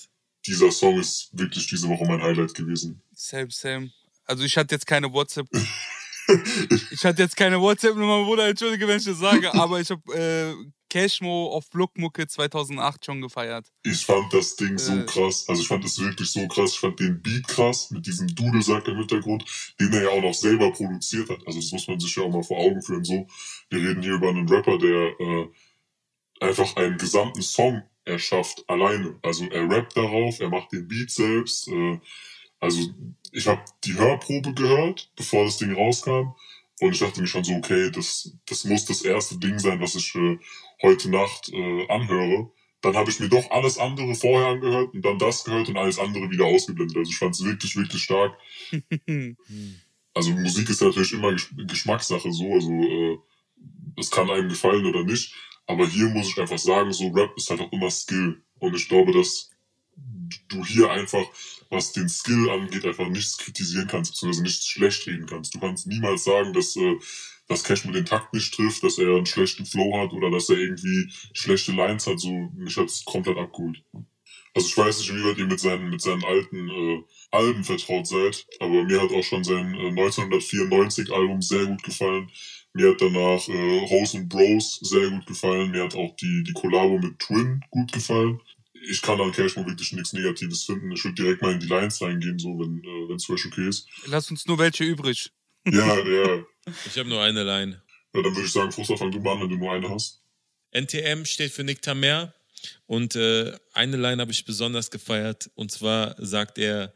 dieser Song ist wirklich diese Woche mein Highlight gewesen. Same, same. Also ich hatte jetzt keine WhatsApp. ich hatte jetzt keine WhatsApp-Nummer, Bruder, entschuldige, wenn ich das sage, aber ich habe äh, Cashmo auf Blockmucke 2008 schon gefeiert. Ich fand das Ding so Äh. krass. Also ich fand das wirklich so krass. Ich fand den Beat krass mit diesem Dudelsack im Hintergrund, den er ja auch noch selber produziert hat. Also das muss man sich ja auch mal vor Augen führen. So, wir reden hier über einen Rapper, der äh, einfach einen gesamten Song erschafft alleine. Also er rappt darauf, er macht den Beat selbst. Äh, also ich habe die Hörprobe gehört, bevor das Ding rauskam. Und ich dachte mir schon so, okay, das, das muss das erste Ding sein, was ich äh, heute Nacht äh, anhöre. Dann habe ich mir doch alles andere vorher angehört und dann das gehört und alles andere wieder ausgeblendet. Also ich fand es wirklich, wirklich stark. Also Musik ist natürlich immer Gesch Geschmackssache so, also äh, es kann einem gefallen oder nicht. Aber hier muss ich einfach sagen, so Rap ist halt auch immer Skill. Und ich glaube, dass du hier einfach, was den Skill angeht, einfach nichts kritisieren kannst, beziehungsweise nichts schlecht reden kannst. Du kannst niemals sagen, dass, äh, dass Cashmo den Takt nicht trifft, dass er einen schlechten Flow hat oder dass er irgendwie schlechte Lines hat. So, mich hat's komplett abgeholt. Also ich weiß nicht, wie weit ihr mit seinen, mit seinen alten äh, Alben vertraut seid, aber mir hat auch schon sein äh, 1994 Album sehr gut gefallen. Mir hat danach äh, Rose and Bros sehr gut gefallen. Mir hat auch die, die Kollabo mit Twin gut gefallen. Ich kann an Cashmo wirklich nichts Negatives finden. Ich würde direkt mal in die Lines reingehen, so wenn äh, wenn es für euch okay ist. Lass uns nur welche übrig. Ja, ja. Ich habe nur eine Line. ja dann würde ich sagen, Frustra, fang du mal an, wenn du nur eine hast. NTM steht für Nick Tamer und äh, eine Line habe ich besonders gefeiert und zwar sagt er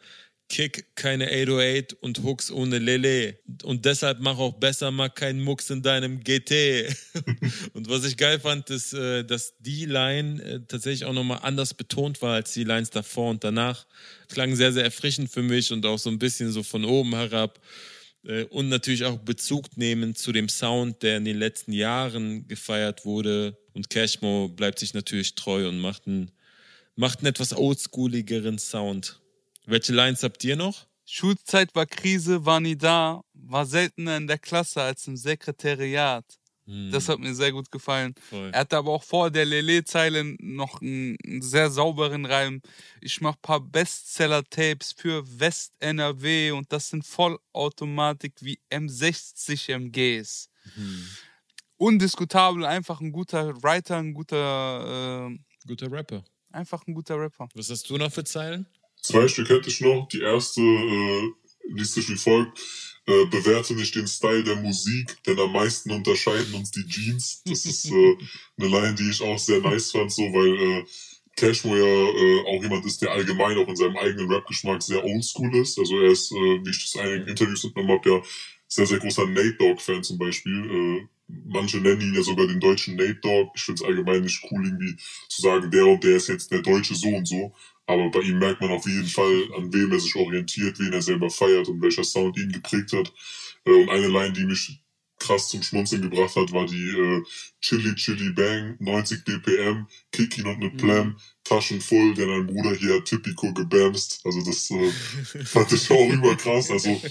Kick keine 808 und Hooks ohne Lele und deshalb mach auch besser mal keinen Mucks in deinem GT. und was ich geil fand, ist, äh, dass die Line äh, tatsächlich auch nochmal anders betont war als die Lines davor und danach. Klang sehr, sehr erfrischend für mich und auch so ein bisschen so von oben herab. Äh, und natürlich auch Bezug nehmen zu dem Sound, der in den letzten Jahren gefeiert wurde. Und Cashmo bleibt sich natürlich treu und macht einen, macht einen etwas oldschooligeren Sound. Welche Lines habt ihr noch? Schulzeit war Krise, war nie da, war seltener in der Klasse als im Sekretariat. Das hat mir sehr gut gefallen. Voll. Er hatte aber auch vor der Lele-Zeile noch einen, sehr sauberen Reim. Ich mach paar Bestseller-Tapes für West-NRW und das sind Vollautomatik wie M60 MGs. Undiskutabel, einfach ein guter Writer, ein guter, äh, Guter Rapper. einfach ein guter Rapper. Was hast du noch für Zeilen? Zwei Stück hätte ich noch. Die erste äh, liest sich wie folgt. Äh, bewerte nicht den Style der Musik, denn am meisten unterscheiden uns die Jeans. Das ist äh, eine Line, die ich auch sehr nice fand, so weil äh, Cashmo ja äh, auch jemand ist, der allgemein auch in seinem eigenen Rap-Geschmack sehr oldschool ist. Also er ist, äh, wie ich das in einigen Interviews entnommen habe, ja sehr, sehr großer Nate Dogg-Fan zum Beispiel. Äh, manche nennen ihn ja sogar den deutschen Nate Dogg. Ich finde es allgemein nicht cool, irgendwie zu sagen, der und der ist jetzt der deutsche so und so. Aber bei ihm merkt man auf jeden Fall, an wem er sich orientiert, wen er selber feiert und welcher Sound ihn geprägt hat. Äh, und eine Line, die mich krass zum Schmunzeln gebracht hat, war die äh, Chili Chili Bang, 90 BPM, Kick ihn und ne Plam, Taschen voll, denn ein Bruder hier hat Typico gebamst. Also das äh, fand ich auch überkrass. Also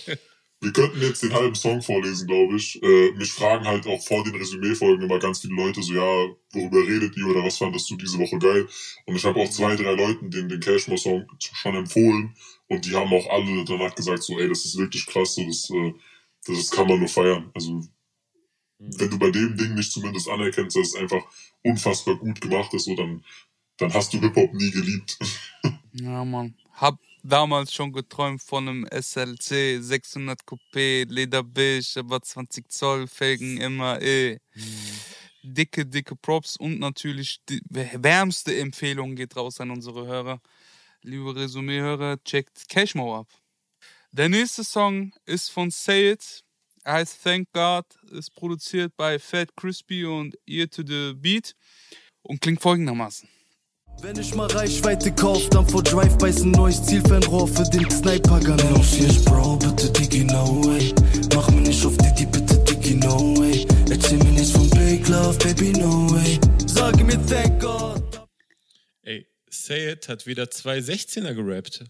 wir könnten jetzt den halben Song vorlesen, glaube ich. Äh, mich fragen halt auch vor den Resümee-Folgen immer ganz viele Leute so, ja, worüber redet ihr oder was fandest du diese Woche geil? Und ich habe auch zwei, drei Leuten den, den Cashmore-Song schon empfohlen und die haben auch alle danach gesagt so, ey, das ist wirklich krass, so, das, äh, das kann man nur feiern. Also wenn du bei dem Ding nicht zumindest anerkennst, dass es einfach unfassbar gut gemacht ist, so, dann, dann hast du Hip-Hop nie geliebt. Ja, Mann. Hab damals schon geträumt von einem SLC 600 Coupé, Lederbeige, aber 20 Zoll, Felgen immer eh. Dicke, dicke Props und natürlich die wärmste Empfehlung geht raus an unsere Hörer. Liebe Resümee-Hörer, checkt Cashmo ab. Der nächste Song ist von Say It. Er heißt Thank God, ist produziert bei Fat Crispy und Ear to the Beat und klingt folgendermaßen. Wenn ich mal Reichweite kauf, dann vor Drive-Bys ein neues Zielfernrohr für den Sniper-Gun. N04, Bro, bitte Diggi, no way. Mach mir nicht auf Diddy, bitte Diggi, no way. Erzähl mir nichts von Big Love, Baby, no way. Sag mir thank God. Ey, Say It hat wieder zwei 16er gerappt.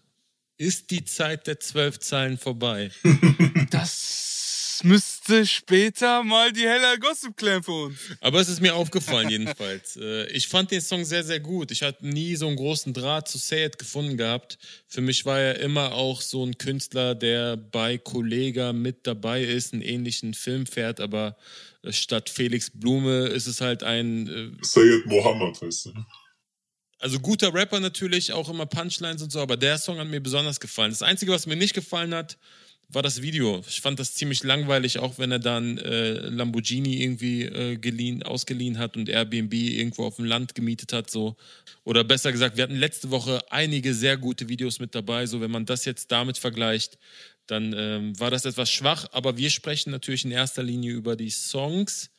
Ist die Zeit der zwölf Zeilen vorbei? Das müsste später mal die Heller Gossip klären für uns. Aber es ist mir aufgefallen jedenfalls. Äh, Ich fand den Song sehr, sehr gut. Ich hatte nie so einen großen Draht zu Say It gefunden gehabt. Für mich war er immer auch so ein Künstler, der bei Kollega mit dabei ist, einen ähnlichen Film fährt, aber äh, statt Felix Blume ist es halt ein äh, Sayed Mohammed heißt er. also guter Rapper natürlich, auch immer Punchlines und so, aber der Song hat mir besonders gefallen. Das Einzige, was mir nicht gefallen hat, war das Video. Ich fand das ziemlich langweilig, auch wenn er dann äh, Lamborghini irgendwie äh, geliehen, ausgeliehen hat und Airbnb irgendwo auf dem Land gemietet hat. So. Oder besser gesagt, wir hatten letzte Woche einige sehr gute Videos mit dabei. So, wenn man das jetzt damit vergleicht, dann ähm, war das etwas schwach. Aber wir sprechen natürlich in erster Linie über die Songs.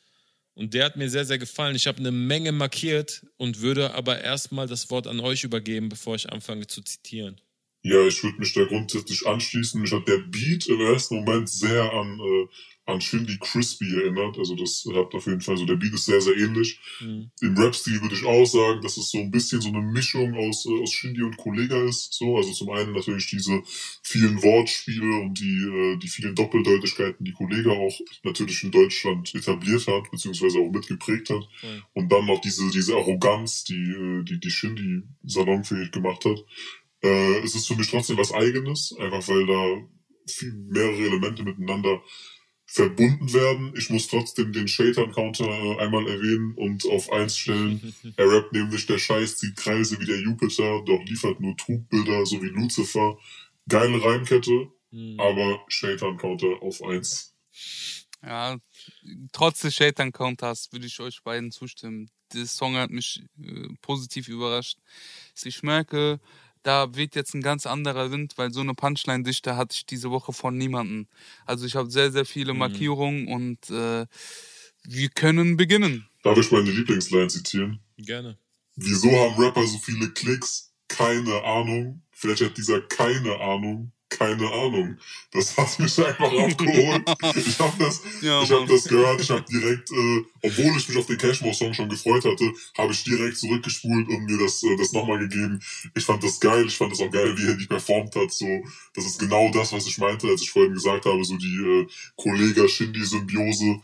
Und der hat mir sehr, sehr gefallen. Ich habe eine Menge markiert und würde aber erstmal das Wort an euch übergeben, bevor ich anfange zu zitieren. Ja, ich würde mich da grundsätzlich anschließen. Mich hat der Beat im ersten Moment sehr an, äh, an Shindy Crispy erinnert. Also das hat auf jeden Fall so, der Beat ist sehr, sehr ähnlich. Mhm. Im Rap-Stil würde ich auch sagen, dass es so ein bisschen so eine Mischung aus, äh, aus Shindy und Kollega ist. So, also zum einen natürlich diese vielen Wortspiele und die, äh, die vielen Doppeldeutigkeiten, die Kollega auch natürlich in Deutschland etabliert hat, beziehungsweise auch mitgeprägt hat. Voll. Und dann noch diese, diese Arroganz, die, äh, die, die Shindy salonfähig gemacht hat. Äh, es ist für mich trotzdem was Eigenes, einfach weil da viel, mehrere Elemente miteinander verbunden werden. Ich muss trotzdem den Shaitan-Counter einmal erwähnen und auf eins stellen. Er rappt nämlich, der Scheiß zieht Kreise wie der Jupiter, doch liefert nur Trugbilder, so wie Lucifer. Geile Reimkette, Mhm. aber Shaitan-Counter auf eins. Ja, trotz des Shaitan Counters würde ich euch beiden zustimmen. Der Song hat mich äh, positiv überrascht. Ich merke, da weht jetzt ein ganz anderer Wind, weil so eine Punchline-Dichte hatte ich diese Woche von niemandem. Also ich habe sehr, sehr viele Mhm. Markierungen und äh, wir können beginnen. Darf ich meine Lieblingsline zitieren? Gerne. Wieso haben Rapper so viele Klicks? Keine Ahnung. Vielleicht hat dieser keine Ahnung keine Ahnung. Das hat mich einfach abgeholt. Ich habe das, Ja, ich hab das gehört. Ich habe direkt, äh, obwohl ich mich auf den Cashmore-Song schon gefreut hatte, habe ich direkt zurückgespult und mir das, äh, das nochmal gegeben. Ich fand das geil. Ich fand das auch geil, wie er die performt hat. So, das ist genau das, was ich meinte, als ich vorhin gesagt habe, so die äh, Kollega-Shindy-Symbiose.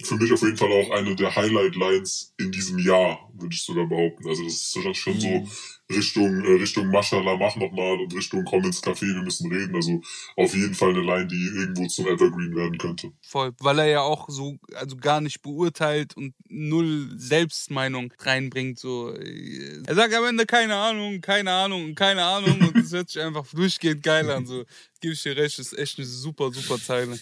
Für mich auf jeden Fall auch eine der Highlight-Lines in diesem Jahr, würde ich sogar behaupten. Also das ist schon- schon so Richtung, äh, Richtung Mashallah, mach nochmal und Richtung komm ins Café, wir müssen reden. Also auf jeden Fall eine Line, die irgendwo zum Evergreen werden könnte. Voll, weil er ja auch so, also gar nicht beurteilt und null Selbstmeinung reinbringt. So, äh, er sagt am Ende keine Ahnung, keine Ahnung, keine Ahnung und es hört sich einfach durchgehend geil an. So, gebe ich dir recht, ist echt eine super, super Zeile.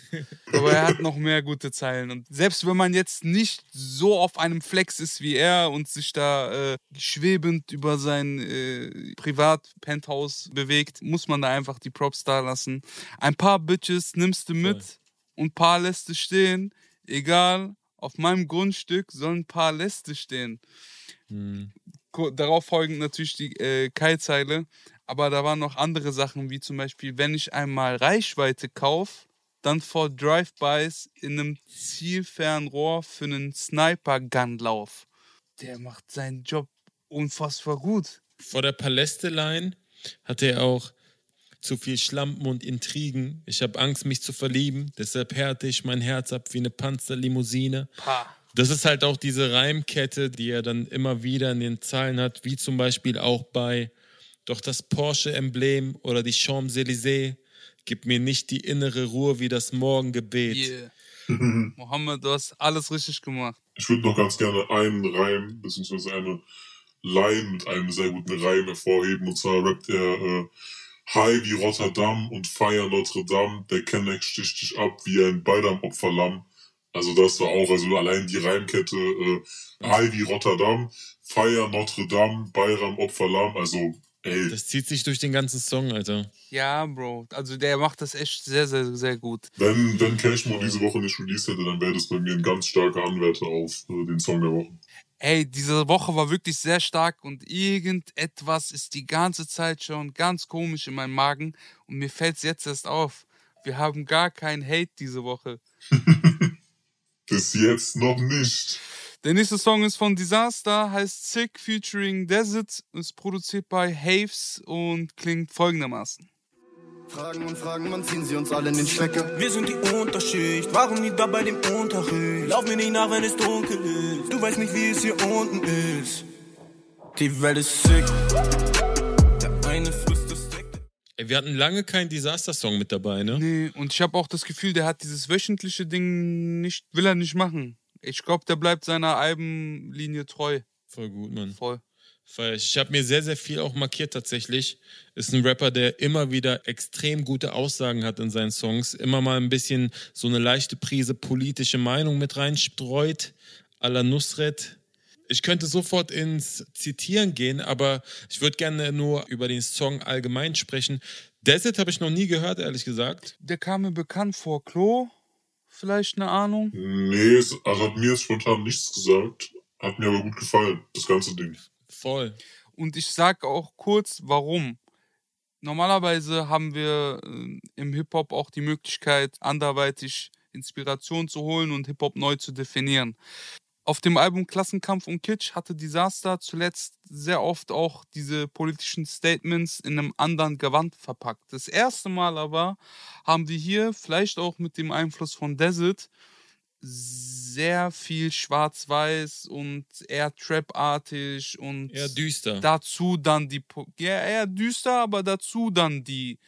Aber er hat noch mehr gute Zeilen und selbst wenn man jetzt nicht so auf einem Flex ist wie er und sich da äh, schwebend über sein äh, Privat-Penthouse bewegt, muss man da einfach die Props da lassen. Ein paar Bitches nimmst du mit Voll. und ein paar lässt du stehen. Egal, auf meinem Grundstück sollen ein paar Läste stehen. Ko- Darauf folgend natürlich die äh, Kai-Zeile. Aber da waren noch andere Sachen, wie zum Beispiel, wenn ich einmal Reichweite kaufe, dann vor Drive-Bys in einem zielfernen Rohr für einen Sniper-Gun-Lauf. Der macht seinen Job unfassbar gut. Vor der Paläste-Line hatte er auch zu viel Schlampen und Intrigen. Ich habe Angst, mich zu verlieben, deshalb härte ich mein Herz ab wie eine Panzerlimousine. Pah. Das ist halt auch diese Reimkette, die er dann immer wieder in den Zahlen hat, wie zum Beispiel auch bei Doch das Porsche-Emblem oder die Champs-Élysées gibt mir nicht die innere Ruhe wie das Morgengebet. Yeah. Mohammed, du hast alles richtig gemacht. Ich würde noch ganz gerne einen Reim, beziehungsweise eine Line mit einem sehr guten Reim hervorheben. Und zwar rappt er äh, High wie Rotterdam und Feier Notre Dame. Der Kenneck sticht dich ab wie ein Beidam-Opferlamm. Also das war auch, also allein die Reimkette äh, High wie Rotterdam, Feier Notre Dame, Bayram Opferlamm. Also, ey, Das zieht sich durch den ganzen Song, Alter. Ja, Bro. Also der macht das echt sehr, sehr, sehr gut. wenn, wenn Cashmore diese Woche nicht released hätte, dann wäre das bei mir ein ganz starker Anwärter auf äh, den Song der Woche. Ey, diese Woche war wirklich sehr stark und irgendetwas ist die ganze Zeit schon ganz komisch in meinem Magen und mir fällt es jetzt erst auf. Wir haben gar keinen Hate diese Woche. Bis jetzt noch nicht. Der nächste Song ist von Disaster, heißt Sick featuring Desert, ist produziert bei Haves und klingt folgendermaßen. Fragen und Fragen, wann ziehen sie uns alle in den Stecker? Wir sind die Unterschicht, warum nie da bei dem Unterricht? Lauf mir nicht nach, wenn es dunkel ist. Du weißt nicht, wie es hier unten ist. Die Welt ist sick. Der eine frisst das Steak. Ey, wir hatten lange keinen Disaster-Song mit dabei, ne? Nee, und ich habe auch das Gefühl, der hat dieses wöchentliche Ding nicht, will er nicht machen. Ich glaube, der bleibt seiner Albenlinie treu. Voll gut, Mann. Voll. Feier ich. Ich habe mir sehr, sehr viel auch markiert tatsächlich. Ist ein Rapper, der immer wieder extrem gute Aussagen hat in seinen Songs. Immer mal ein bisschen so eine leichte Prise politische Meinung mit reinstreut. A la Nusret. Ich könnte sofort ins Zitieren gehen, aber ich würde gerne nur über den Song allgemein sprechen. Desert habe ich noch nie gehört, ehrlich gesagt. Der kam mir bekannt vor. Klo? Vielleicht eine Ahnung? Nee, es- also hat mir spontan nichts gesagt. Hat mir aber gut gefallen, das ganze Ding. Voll. Und ich sag auch kurz, warum. Normalerweise haben wir äh, im Hip-Hop auch die Möglichkeit, anderweitig Inspiration zu holen und Hip-Hop neu zu definieren. Auf dem Album Klassenkampf und Kitsch hatte Disaster zuletzt sehr oft auch diese politischen Statements in einem anderen Gewand verpackt. Das erste Mal aber haben wir hier, vielleicht auch mit dem Einfluss von Desert, sehr viel Schwarz-Weiß und eher Trap-artig und Eher düster. dazu dann die, ja, eher düster, aber dazu dann die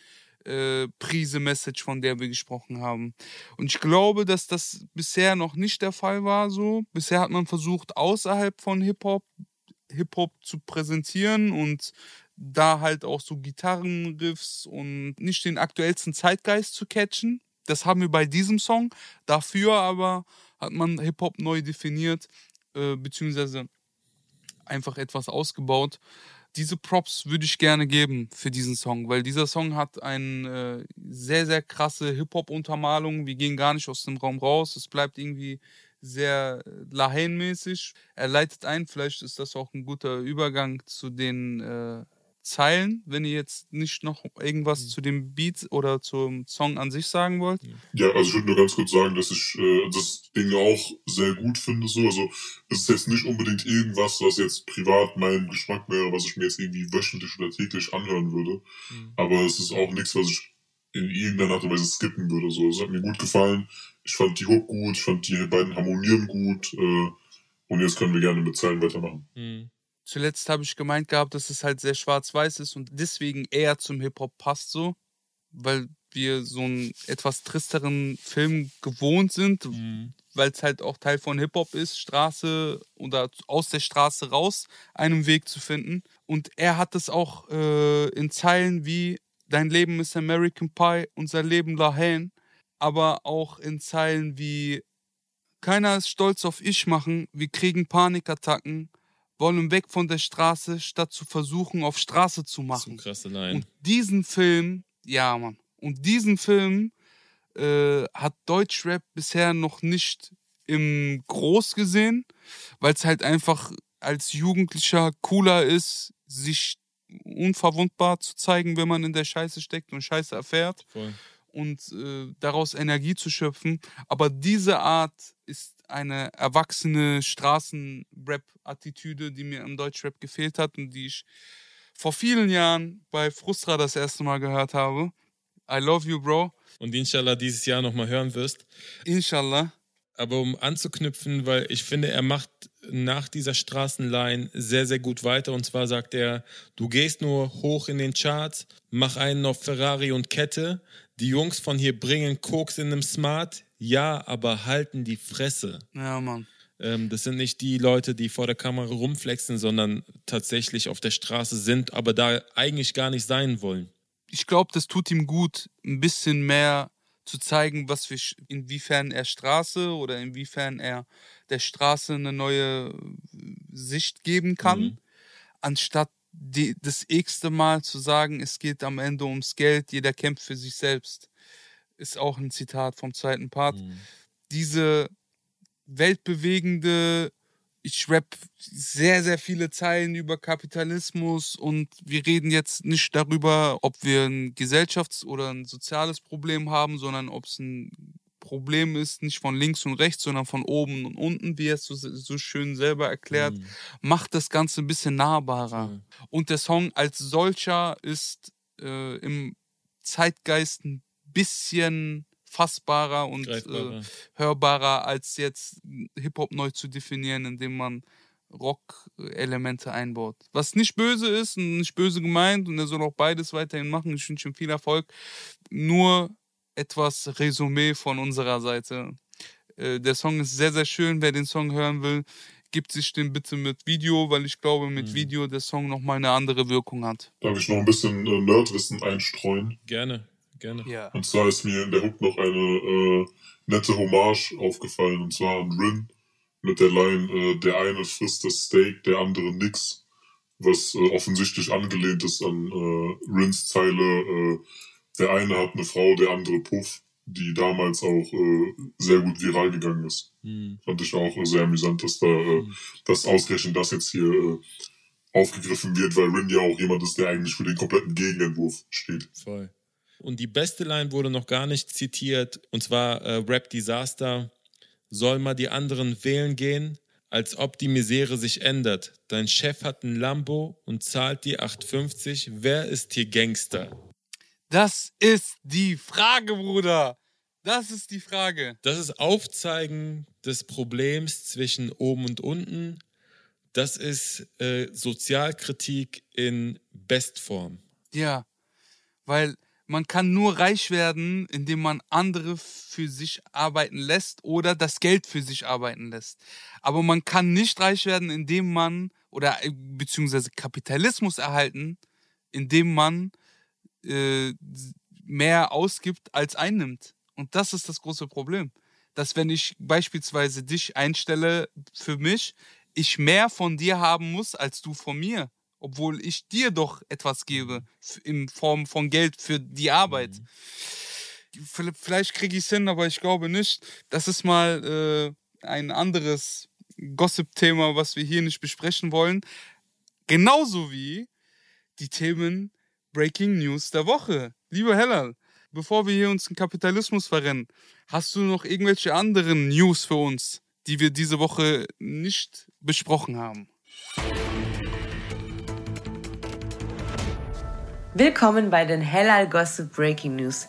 äh, Prise-Message, von der wir gesprochen haben. Und ich glaube, dass das bisher noch nicht der Fall war so. Bisher hat man versucht, außerhalb von Hip-Hop Hip-Hop zu präsentieren und da halt auch so Gitarrenriffs und nicht den aktuellsten Zeitgeist zu catchen. Das haben wir bei diesem Song. Dafür aber hat man Hip-Hop neu definiert, äh, beziehungsweise einfach etwas ausgebaut. Diese Props würde ich gerne geben für diesen Song, weil dieser Song hat eine äh, sehr, sehr krasse Hip-Hop-Untermalung. Wir gehen gar nicht aus dem Raum raus. Es bleibt irgendwie sehr Lahain-mäßig. Er leitet ein, vielleicht ist das auch ein guter Übergang zu den äh, Zeilen, wenn ihr jetzt nicht noch irgendwas zu dem Beat oder zum Song an sich sagen wollt. Ja, also ich würde nur ganz kurz sagen, dass ich äh, das Ding auch sehr gut finde. So, also es ist jetzt nicht unbedingt irgendwas, was jetzt privat meinem Geschmack wäre, was ich mir jetzt irgendwie wöchentlich oder täglich anhören würde. Aber es ist auch nichts, was ich in irgendeiner Art und Weise skippen würde. So, es hat mir gut gefallen. Ich fand die Hook gut, ich fand die beiden harmonieren gut. Äh, und jetzt können wir gerne mit Zeilen weitermachen. Hm. Zuletzt habe ich gemeint gehabt, dass es halt sehr schwarz-weiß ist und deswegen eher zum Hip-Hop passt so, weil wir so einen etwas tristeren Film gewohnt sind, Mhm. weil es halt auch Teil von Hip-Hop ist, Straße oder aus der Straße raus einen Weg zu finden. Und er hat es auch äh, in Zeilen wie Dein Leben ist American Pie, unser Leben Lahain, aber auch in Zeilen wie Keiner ist stolz auf ich machen, wir kriegen Panikattacken, wollen weg von der Straße, statt zu versuchen, auf Straße zu So machen. krasse Line. Und diesen Film, ja, Mann. Und diesen Film äh, hat Deutschrap bisher noch nicht im Groß gesehen, weil es halt einfach als Jugendlicher cooler ist, sich unverwundbar zu zeigen, wenn man in der Scheiße steckt und Scheiße erfährt Voll. Und äh, daraus Energie zu schöpfen. Aber diese Art ist eine erwachsene Straßen-Rap-Attitüde, die mir im Deutschrap gefehlt hat und die ich vor vielen Jahren bei Frustra das erste Mal gehört habe. I love you, Bro. Und inshallah dieses Jahr nochmal hören wirst. Inshallah. Aber um anzuknüpfen, weil ich finde, er macht nach dieser Straßenline sehr, sehr gut weiter. Und zwar sagt er, du gehst nur hoch in den Charts, mach einen auf Ferrari und Kette. Die Jungs von hier bringen Koks in einem Smart. Ja, aber halten die Fresse. Ja, Mann. Ähm, das sind nicht die Leute, die vor der Kamera rumflexen, sondern tatsächlich auf der Straße sind, aber da eigentlich gar nicht sein wollen. Ich glaube, das tut ihm gut, ein bisschen mehr zu zeigen, was wir, inwiefern er Straße oder inwiefern er der Straße eine neue äh, Sicht geben kann, Mhm. anstatt die, das x-te Mal zu sagen, es geht am Ende ums Geld, jeder kämpft für sich selbst. Ist auch ein Zitat vom zweiten Part. Mhm. Diese weltbewegende, ich rap sehr, sehr viele Zeilen über Kapitalismus und wir reden jetzt nicht darüber, ob wir ein Gesellschafts- oder ein soziales Problem haben, sondern ob es ein Problem ist, nicht von links und rechts, sondern von oben und unten, wie er es so, so schön selber erklärt, mhm. macht das Ganze ein bisschen nahbarer. Mhm. Und der Song als solcher ist äh, im Zeitgeist ein bisschen fassbarer und äh, hörbarer, als jetzt Hip-Hop neu zu definieren, indem man Rock-Elemente einbaut. Was nicht böse ist und nicht böse gemeint und er soll auch beides weiterhin machen. Ich wünsche ihm viel Erfolg. Nur etwas Resümee von unserer Seite. Äh, der Song ist sehr, sehr schön. Wer den Song hören will, gibt sich den bitte mit Video, weil ich glaube, mit mhm. Video der Song nochmal eine andere Wirkung hat. Darf ich noch ein bisschen äh, Nerdwissen einstreuen? Gerne. Gerne. Ja. Und zwar ist mir in der Hook noch eine äh, nette Hommage aufgefallen, und zwar an Rin mit der Line, äh, der eine frisst das Steak, der andere nix, was äh, offensichtlich angelehnt ist an äh, Rins Zeile, äh, der eine hat eine Frau, der andere Puff, die damals auch äh, sehr gut viral gegangen ist. Mhm. Fand ich auch äh, sehr amüsant, dass da, äh, mhm. dass ausgerechnet das jetzt hier äh, aufgegriffen wird, weil Rin ja auch jemand ist, der eigentlich für den kompletten Gegenentwurf steht. Voll. Und die beste Line wurde noch gar nicht zitiert, und zwar äh, Rap Disaster. Soll mal die anderen wählen gehen, als ob die Misere sich ändert. Dein Chef hat ein Lambo und zahlt die 8,50. Wer ist hier Gangster? Das ist die Frage, Bruder. Das ist die Frage. Das ist Aufzeigen des Problems zwischen oben und unten. Das ist äh, Sozialkritik in Bestform. Ja, weil man kann nur reich werden, indem man andere für sich arbeiten lässt oder das Geld für sich arbeiten lässt. Aber man kann nicht reich werden, indem man, oder äh, beziehungsweise Kapitalismus erhalten, indem man äh, mehr ausgibt als einnimmt. Und das ist das große Problem. Dass wenn ich beispielsweise dich einstelle für mich, ich mehr von dir haben muss als du von mir obwohl ich dir doch etwas gebe in Form von Geld für die Arbeit. Mhm. Vielleicht kriege ich es hin, aber ich glaube nicht. Das ist mal äh, ein anderes Gossip-Thema, was wir hier nicht besprechen wollen. Genauso wie die Themen Breaking News der Woche. Lieber Heller, bevor wir hier uns in Kapitalismus verrennen, hast du noch irgendwelche anderen News für uns, die wir diese Woche nicht besprochen haben? Willkommen bei den Hellal Gossip Breaking News.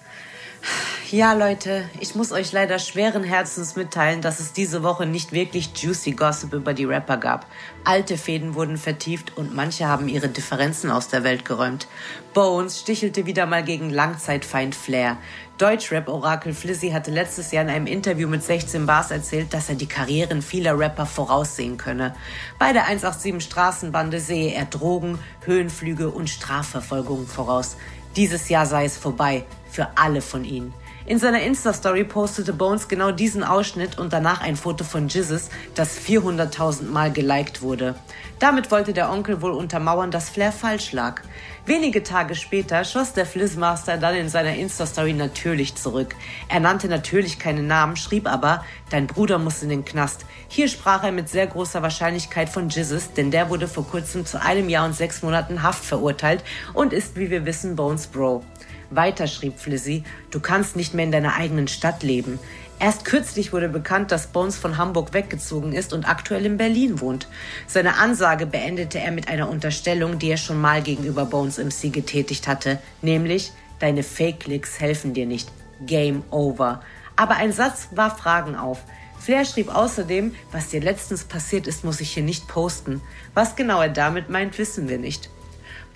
Ja, Leute, ich muss euch leider schweren Herzens mitteilen, dass es diese Woche nicht wirklich juicy Gossip über die Rapper gab. Alte Fäden wurden vertieft und manche haben ihre Differenzen aus der Welt geräumt. Bones stichelte wieder mal gegen Langzeitfeind Flair. Deutschrap-Orakel Flizzy hatte letztes Jahr in einem Interview mit 16 Bars erzählt, dass er die Karrieren vieler Rapper voraussehen könne. Bei der 187 Straßenbande sehe er Drogen, Höhenflüge und Strafverfolgungen voraus. Dieses Jahr sei es vorbei, für alle von ihnen. In seiner Insta-Story postete Bones genau diesen Ausschnitt und danach ein Foto von Jizzes, das 400.000 Mal geliked wurde. Damit wollte der Onkel wohl untermauern, dass Flair falsch lag. Wenige Tage später schoss der Flizzmaster dann in seiner Insta-Story natürlich zurück. Er nannte natürlich keinen Namen, schrieb aber, dein Bruder muss in den Knast. Hier sprach er mit sehr großer Wahrscheinlichkeit von Jizzes, denn der wurde vor kurzem zu einem Jahr und sechs Monaten Haft verurteilt und ist, wie wir wissen, Bones Bro. Weiter schrieb Flizzy, du kannst nicht mehr in deiner eigenen Stadt leben. Erst kürzlich wurde bekannt, dass Bones von Hamburg weggezogen ist und aktuell in Berlin wohnt. Seine Ansage beendete er mit einer Unterstellung, die er schon mal gegenüber Bones MC getätigt hatte, nämlich, deine Fake-Licks helfen dir nicht. Game over. Aber ein Satz war Fragen auf. Flair schrieb außerdem, was dir letztens passiert ist, muss ich hier nicht posten. Was genau er damit meint, wissen wir nicht.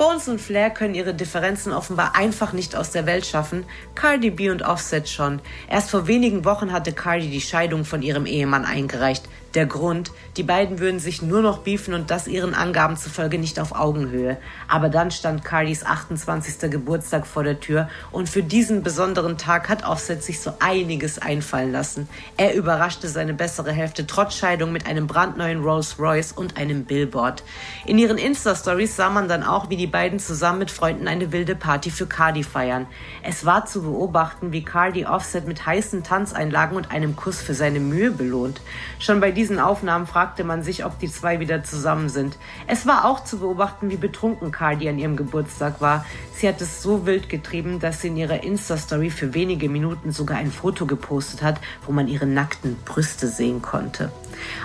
Bones und Flair können ihre Differenzen offenbar einfach nicht aus der Welt schaffen, Cardi B und Offset schon. Erst vor wenigen Wochen hatte Cardi die Scheidung von ihrem Ehemann eingereicht. Der Grund, die beiden würden sich nur noch beefen und das ihren Angaben zufolge nicht auf Augenhöhe. Aber dann stand Cardis 28. Geburtstag vor der Tür und für diesen besonderen Tag hat Offset sich so einiges einfallen lassen. Er überraschte seine bessere Hälfte trotz Scheidung mit einem brandneuen Rolls Royce und einem Billboard. In ihren Insta-Stories sah man dann auch, wie die beiden zusammen mit Freunden eine wilde Party für Cardi feiern. Es war zu beobachten, wie Cardi Offset mit heißen Tanzeinlagen und einem Kuss für seine Mühe belohnt. Schon bei diesen Aufnahmen fragte man sich, ob die zwei wieder zusammen sind. Es war auch zu beobachten, wie betrunken Cardi an ihrem Geburtstag war. Sie hat es so wild getrieben, dass sie in ihrer Insta-Story für wenige Minuten sogar ein Foto gepostet hat, wo man ihre nackten Brüste sehen konnte.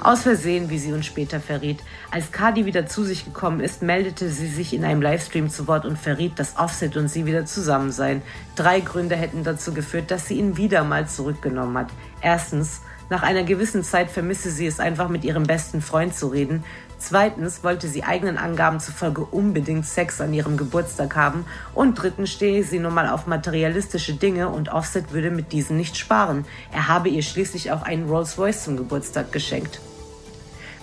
Aus Versehen, wie sie uns später verriet. Als Cardi wieder zu sich gekommen ist, meldete sie sich in einem Livestream zu Wort und verriet, dass Offset und sie wieder zusammen seien. Drei Gründe hätten dazu geführt, dass sie ihn wieder mal zurückgenommen hat. Erstens, nach einer gewissen Zeit vermisse sie es einfach mit ihrem besten Freund zu reden. Zweitens wollte sie eigenen Angaben zufolge unbedingt Sex an ihrem Geburtstag haben. Und drittens stehe sie nun mal auf materialistische Dinge und Offset würde mit diesen nicht sparen. Er habe ihr schließlich auch einen Rolls Royce zum Geburtstag geschenkt.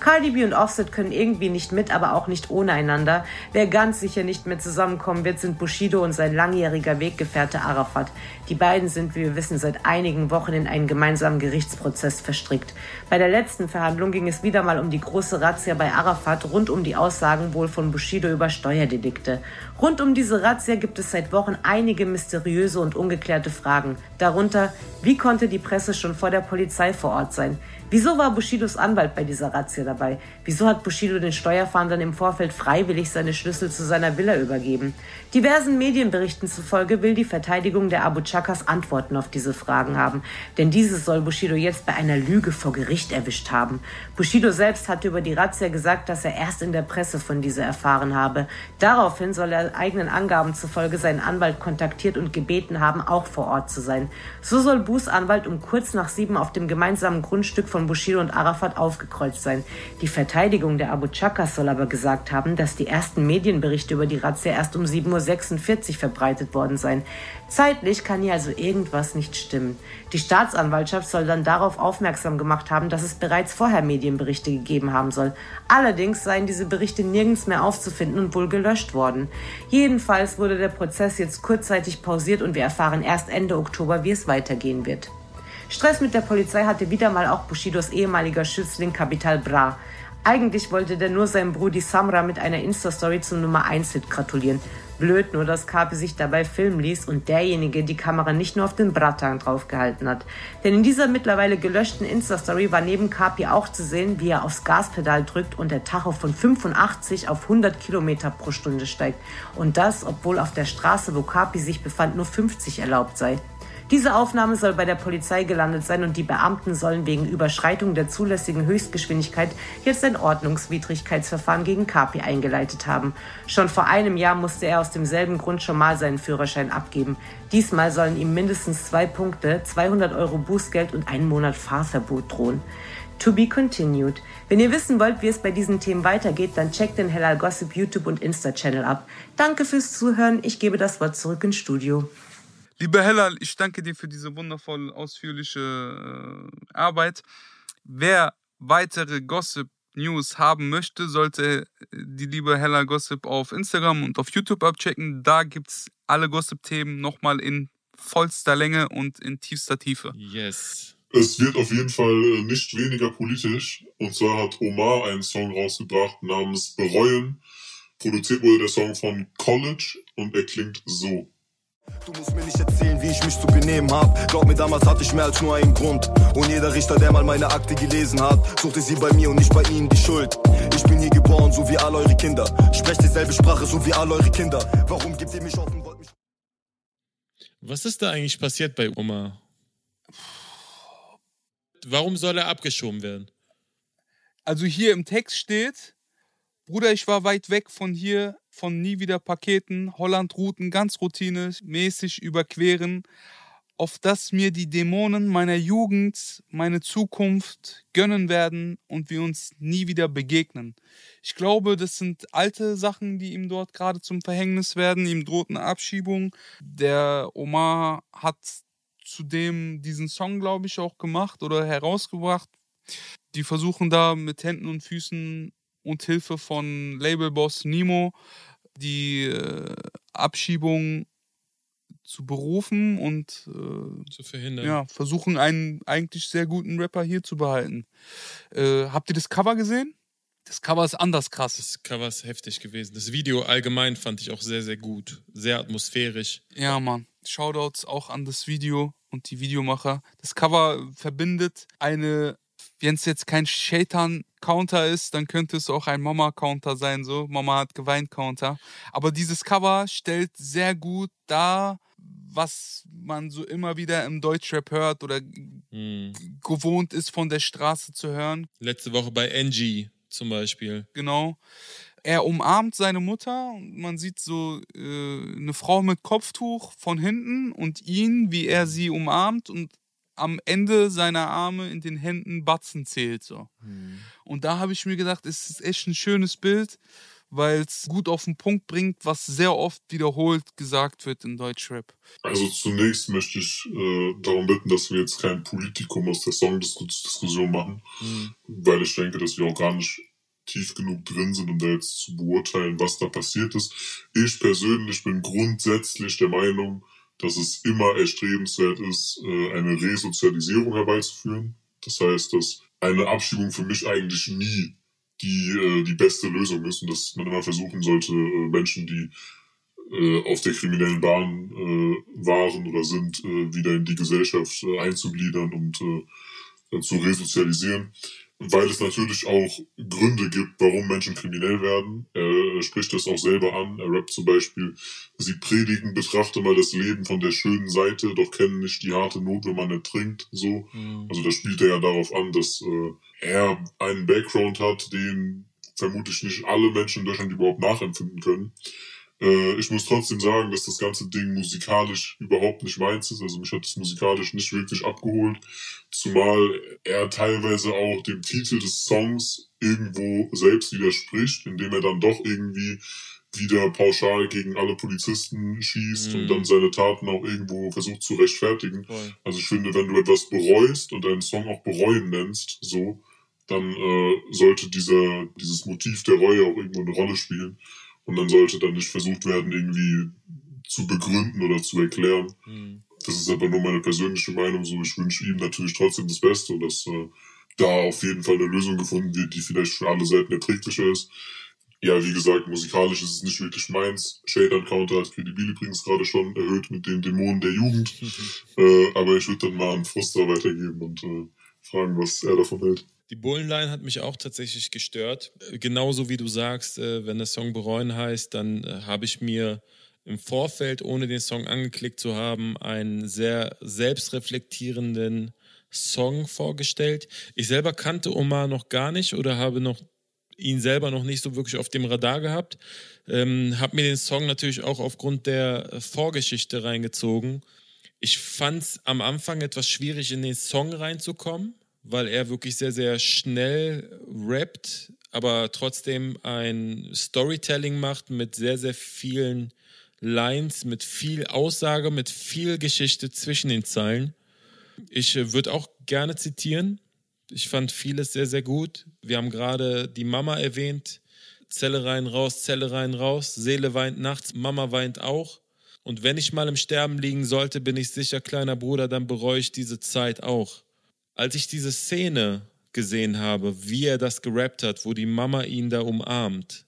Cardi B und Offset können irgendwie nicht mit, aber auch nicht ohne einander. Wer ganz sicher nicht mehr zusammenkommen wird, sind Bushido und sein langjähriger Weggefährte Arafat. Die beiden sind, wie wir wissen, seit einigen Wochen in einen gemeinsamen Gerichtsprozess verstrickt. Bei der letzten Verhandlung ging es wieder mal um die große Razzia bei Arafat rund um die Aussagen wohl von Bushido über Steuerdelikte. Rund um diese Razzia gibt es seit Wochen einige mysteriöse und ungeklärte Fragen. Darunter, wie konnte die Presse schon vor der Polizei vor Ort sein? Wieso war Bushidos Anwalt bei dieser Razzia dabei? Wieso hat Bushido den Steuerfahndern im Vorfeld freiwillig seine Schlüssel zu seiner Villa übergeben? Diversen Medienberichten zufolge will die Verteidigung der Abu Chakas Antworten auf diese Fragen haben, denn dieses soll Bushido jetzt bei einer Lüge vor Gericht erwischt haben. Bushido selbst hatte über die Razzia gesagt, dass er erst in der Presse von dieser erfahren habe. Daraufhin soll er eigenen Angaben zufolge seinen Anwalt kontaktiert und gebeten haben, auch vor Ort zu sein. So soll Bus Anwalt um kurz nach sieben auf dem gemeinsamen Grundstück von Bushido und Arafat aufgekreuzt sein. Die Verteidigung der Abu Chakas soll aber gesagt haben, dass die ersten Medienberichte über die Razzia erst um 7.46 Uhr verbreitet worden seien. Zeitlich kann hier also irgendwas nicht stimmen. Die Staatsanwaltschaft soll dann darauf aufmerksam gemacht haben, dass es bereits vorher Medienberichte gegeben haben soll. Allerdings seien diese Berichte nirgends mehr aufzufinden und wohl gelöscht worden. Jedenfalls wurde der Prozess jetzt kurzzeitig pausiert und wir erfahren erst Ende Oktober, wie es weitergehen wird. Stress mit der Polizei hatte wieder mal auch Bushidos ehemaliger Schützling Capital Bra. Eigentlich wollte der nur seinem Brudi Samra mit einer Insta-Story zum Nummer 1-Hit gratulieren. Blöd nur, dass Kapi sich dabei filmen ließ und derjenige die Kamera nicht nur auf den Bratan draufgehalten hat. Denn in dieser mittlerweile gelöschten Insta-Story war neben Kapi auch zu sehen, wie er aufs Gaspedal drückt und der Tacho von 85 auf 100 Kilometer pro Stunde steigt. Und das, obwohl auf der Straße, wo Kapi sich befand, nur 50 erlaubt sei. Diese Aufnahme soll bei der Polizei gelandet sein und die Beamten sollen wegen Überschreitung der zulässigen Höchstgeschwindigkeit jetzt ein Ordnungswidrigkeitsverfahren gegen Kapi eingeleitet haben. Schon vor einem Jahr musste er aus demselben Grund schon mal seinen Führerschein abgeben. Diesmal sollen ihm mindestens zwei Punkte, 200 Euro Bußgeld und einen Monat Fahrverbot drohen. To be continued. Wenn ihr wissen wollt, wie es bei diesen Themen weitergeht, dann checkt den Hellal Gossip YouTube und Insta-Channel ab. Danke fürs Zuhören. Ich gebe das Wort zurück ins Studio. Lieber Hellal, ich danke dir für diese wundervoll ausführliche äh, Arbeit. Wer weitere Gossip News haben möchte, sollte die liebe Hellal Gossip auf Instagram und auf YouTube abchecken. Da gibt es alle Gossip-Themen nochmal in vollster Länge und in tiefster Tiefe. Yes. Es wird auf jeden Fall nicht weniger politisch. Und zwar hat Omar einen Song rausgebracht namens Bereuen. Produziert wurde der Song von College und er klingt so. Du musst mir nicht erzählen, wie ich mich zu benehmen hab. Glaub mir, damals hatte ich mehr als nur einen Grund. Und jeder Richter, der mal meine Akte gelesen hat, suchte sie bei mir und nicht bei ihnen die Schuld. Ich bin hier geboren, so wie all eure Kinder. Sprecht dieselbe Sprache, so wie all eure Kinder. Warum gibt ihr mich auf und wollt mich. Was ist da eigentlich passiert bei Oma? Warum soll er abgeschoben werden? Also hier im Text steht, Bruder, ich war weit weg von hier, von nie wieder Paketen, Holland-Routen ganz routinemäßig überqueren, auf das mir die Dämonen meiner Jugend meine Zukunft gönnen werden und wir uns nie wieder begegnen. Ich glaube, das sind alte Sachen, die ihm dort gerade zum Verhängnis werden. Ihm droht eine Abschiebung. Der Omar hat zudem diesen Song, glaube ich, auch gemacht oder herausgebracht. Die versuchen da mit Händen und Füßen und Hilfe von Labelboss Nemo die äh, Abschiebung zu berufen und äh, Zu verhindern. ja, versuchen einen eigentlich sehr guten Rapper hier zu behalten. Äh, habt ihr das Cover gesehen? Das Cover ist anders krass. Das Cover ist heftig gewesen. Das Video allgemein fand ich auch sehr, sehr gut. Sehr atmosphärisch. Ja, Mann. Shoutouts auch an das Video und die Videomacher. Das Cover verbindet eine wenn es jetzt kein Shaitan-Counter ist, dann könnte es auch ein Mama-Counter sein, so. Mama hat geweint-Counter. Aber dieses Cover stellt sehr gut dar, was man so immer wieder im Deutschrap hört oder Hm. gewohnt ist von der Straße zu hören. Letzte Woche bei Angie zum Beispiel. Genau. Er umarmt seine Mutter und man sieht so äh, eine Frau mit Kopftuch von hinten und ihn, wie er sie umarmt und am Ende seiner Arme in den Händen Batzen zählt. So. Und da habe ich mir gedacht, es ist echt ein schönes Bild, weil es gut auf den Punkt bringt, was sehr oft wiederholt gesagt wird in Deutschrap. Also zunächst möchte ich äh, darum bitten, dass wir jetzt kein Politikum aus der Songdiskussion machen, weil ich denke, dass wir auch gar nicht tief genug drin sind, um da jetzt zu beurteilen, was da passiert ist. Ich persönlich bin grundsätzlich der Meinung, dass es immer erstrebenswert ist, äh, eine Resozialisierung herbeizuführen. Das heißt, dass eine Abschiebung für mich eigentlich nie die, äh, die beste Lösung ist und dass man immer versuchen sollte, äh, Menschen, die auf der kriminellen Bahn waren oder sind, wieder in die Gesellschaft einzugliedern und zu resozialisieren. Weil es natürlich auch Gründe gibt, warum Menschen kriminell werden. Er spricht das auch selber an. Er rappt zum Beispiel, sie predigen, betrachte mal das Leben von der schönen Seite, doch kennen nicht die harte Not, wenn man ertrinkt. So. Also da spielt er ja darauf an, dass äh, er einen Background hat, den vermutlich nicht alle Menschen in Deutschland überhaupt nachempfinden können. Äh, ich muss trotzdem sagen, dass das ganze Ding musikalisch überhaupt nicht meins ist. Also mich hat es musikalisch nicht wirklich abgeholt. Zumal er teilweise auch dem Titel des Songs irgendwo selbst widerspricht, indem er dann doch irgendwie wieder pauschal gegen alle Polizisten schießt Mhm. und dann seine Taten auch irgendwo versucht zu rechtfertigen. Voll. Also ich finde, wenn du etwas bereust und deinen Song auch bereuen nennst, so, dann äh, sollte dieser, dieses Motiv der Reue auch irgendwo eine Rolle spielen. Und dann sollte dann nicht versucht werden, irgendwie zu begründen oder zu erklären. Hm. Das ist aber nur meine persönliche Meinung. So, ich wünsche ihm natürlich trotzdem das Beste und dass äh, da auf jeden Fall eine Lösung gefunden wird, die vielleicht für alle Seiten erträglicher ist. Ja, wie gesagt, musikalisch ist es nicht wirklich meins. Shade Counter hat Credibil übrigens gerade schon erhöht mit den Dämonen der Jugend. äh, aber ich würde dann mal an Frustra weitergeben und äh, fragen, was er davon hält. Die Bullenline hat mich auch tatsächlich gestört. Äh, Genauso wie du sagst, äh, wenn der Song bereuen heißt, dann äh, habe ich mir im Vorfeld, ohne den Song angeklickt zu haben, einen sehr selbstreflektierenden Song vorgestellt. Ich selber kannte Omar noch gar nicht oder habe noch ihn selber noch nicht so wirklich auf dem Radar gehabt. Ähm, habe mir den Song natürlich auch aufgrund der Vorgeschichte reingezogen. Ich fand es am Anfang etwas schwierig, in den Song reinzukommen, weil er wirklich sehr, sehr schnell rappt, aber trotzdem ein Storytelling macht mit sehr, sehr vielen Lines, mit viel Aussage, mit viel Geschichte zwischen den Zeilen. Ich äh, würde auch gerne zitieren. Ich fand vieles sehr, sehr gut. Wir haben gerade die Mama erwähnt. Zelle rein, raus, Zelle rein, raus. Seele weint nachts, Mama weint auch. Und wenn ich mal im Sterben liegen sollte, bin ich sicher, kleiner Bruder, dann bereue ich diese Zeit auch. Als ich diese Szene gesehen habe, wie er das gerappt hat, wo die Mama ihn da umarmt,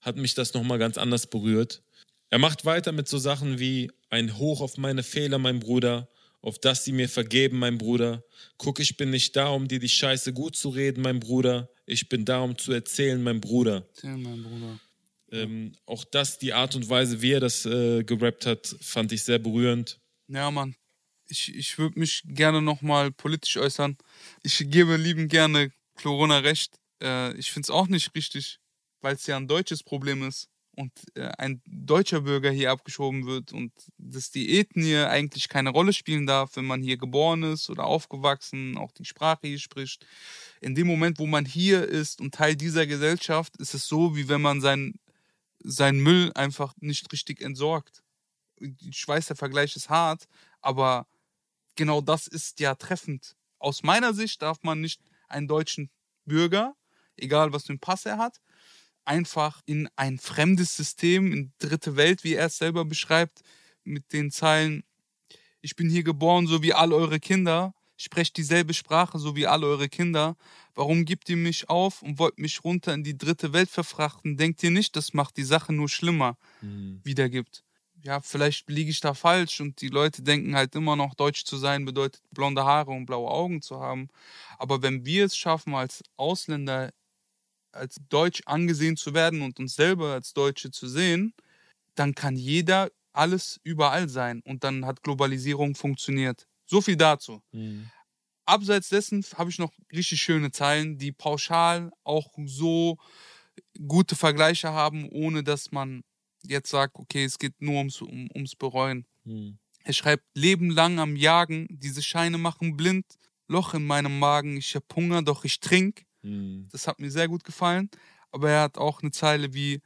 hat mich das nochmal ganz anders berührt. Er macht weiter mit so Sachen wie ein Hoch auf meine Fehler, mein Bruder, auf das sie mir vergeben, mein Bruder. Guck, ich bin nicht da, um dir die Scheiße gut zu reden, mein Bruder. Ich bin da, um zu erzählen, mein Bruder. Erzähl, mein Bruder. Ähm, auch das, die Art und Weise, wie er das äh, gerappt hat, fand ich sehr berührend. Ja, Mann. Ich, ich würde mich gerne nochmal politisch äußern. Ich gebe lieben gerne Corona recht. Äh, ich finde es auch nicht richtig, weil es ja ein deutsches Problem ist und äh, ein deutscher Bürger hier abgeschoben wird und dass die Ethnie eigentlich keine Rolle spielen darf, wenn man hier geboren ist oder aufgewachsen, auch die Sprache hier spricht. In dem Moment, wo man hier ist und Teil dieser Gesellschaft, ist es so, wie wenn man sein, seinen Müll einfach nicht richtig entsorgt. Ich weiß, der Vergleich ist hart, aber genau das ist ja treffend. Aus meiner Sicht darf man nicht einen deutschen Bürger, egal was für einen Pass er hat, einfach in ein fremdes System, in dritte Welt, wie er es selber beschreibt, mit den Zeilen, ich bin hier geboren, so wie all eure Kinder, sprecht dieselbe Sprache, so wie all eure Kinder. Warum gibt ihr mich auf und wollt mich runter in die dritte Welt verfrachten? Denkt ihr nicht, das macht die Sache nur schlimmer, wiedergibt? Ja, vielleicht liege ich da falsch und die Leute denken halt immer noch, deutsch zu sein bedeutet blonde Haare und blaue Augen zu haben. Aber wenn wir es schaffen, als Ausländer als deutsch angesehen zu werden und uns selber als Deutsche zu sehen, dann kann jeder alles überall sein und dann hat Globalisierung funktioniert. So viel dazu. Mhm. Abseits dessen habe ich noch richtig schöne Zeilen, die pauschal auch so gute Vergleiche haben, ohne dass man jetzt sagt, okay, es geht nur ums, um, ums Bereuen. Mhm. Er schreibt, Leben lang am Jagen, diese Scheine machen blind, Loch in meinem Magen, ich hab Hunger, doch ich trink. Mhm. Das hat mir sehr gut gefallen. Aber er hat auch eine Zeile wie,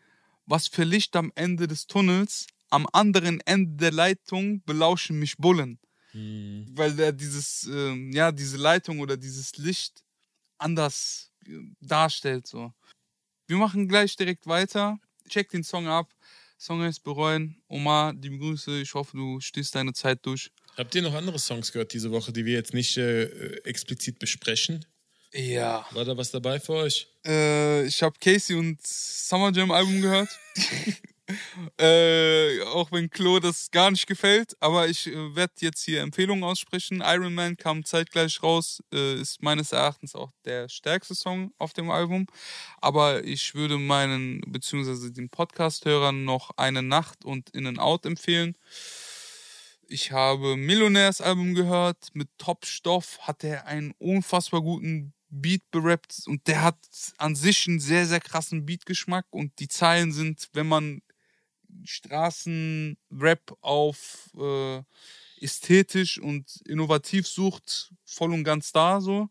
was für Licht am Ende des Tunnels, am anderen Ende der Leitung belauschen mich Bullen. Mhm. Weil er dieses, ähm, ja, diese Leitung oder dieses Licht anders äh, darstellt. So. Wir machen gleich direkt weiter. Check den Song ab. Song heißt Bereuen. Omar, liebe Grüße. Ich hoffe, du stehst deine Zeit durch. Habt ihr noch andere Songs gehört diese Woche, die wir jetzt nicht äh, explizit besprechen? Ja. War da was dabei für euch? Äh, ich habe Casey und Summer Jam Album gehört. äh, auch wenn Klo das gar nicht gefällt, aber ich äh, werde jetzt hier Empfehlungen aussprechen. Iron Man kam zeitgleich raus, äh, ist meines Erachtens auch der stärkste Song auf dem Album. Aber ich würde meinen, beziehungsweise den Podcast-Hörern noch Eine Nacht und In and Out empfehlen. Ich habe Millionärs Album gehört. Mit Top-Stoff hat er einen unfassbar guten Beat berappt und der hat an sich einen sehr, sehr krassen Beatgeschmack und die Zeilen sind, wenn man Straßenrap auf äh, ästhetisch und innovativ sucht, voll und ganz da so.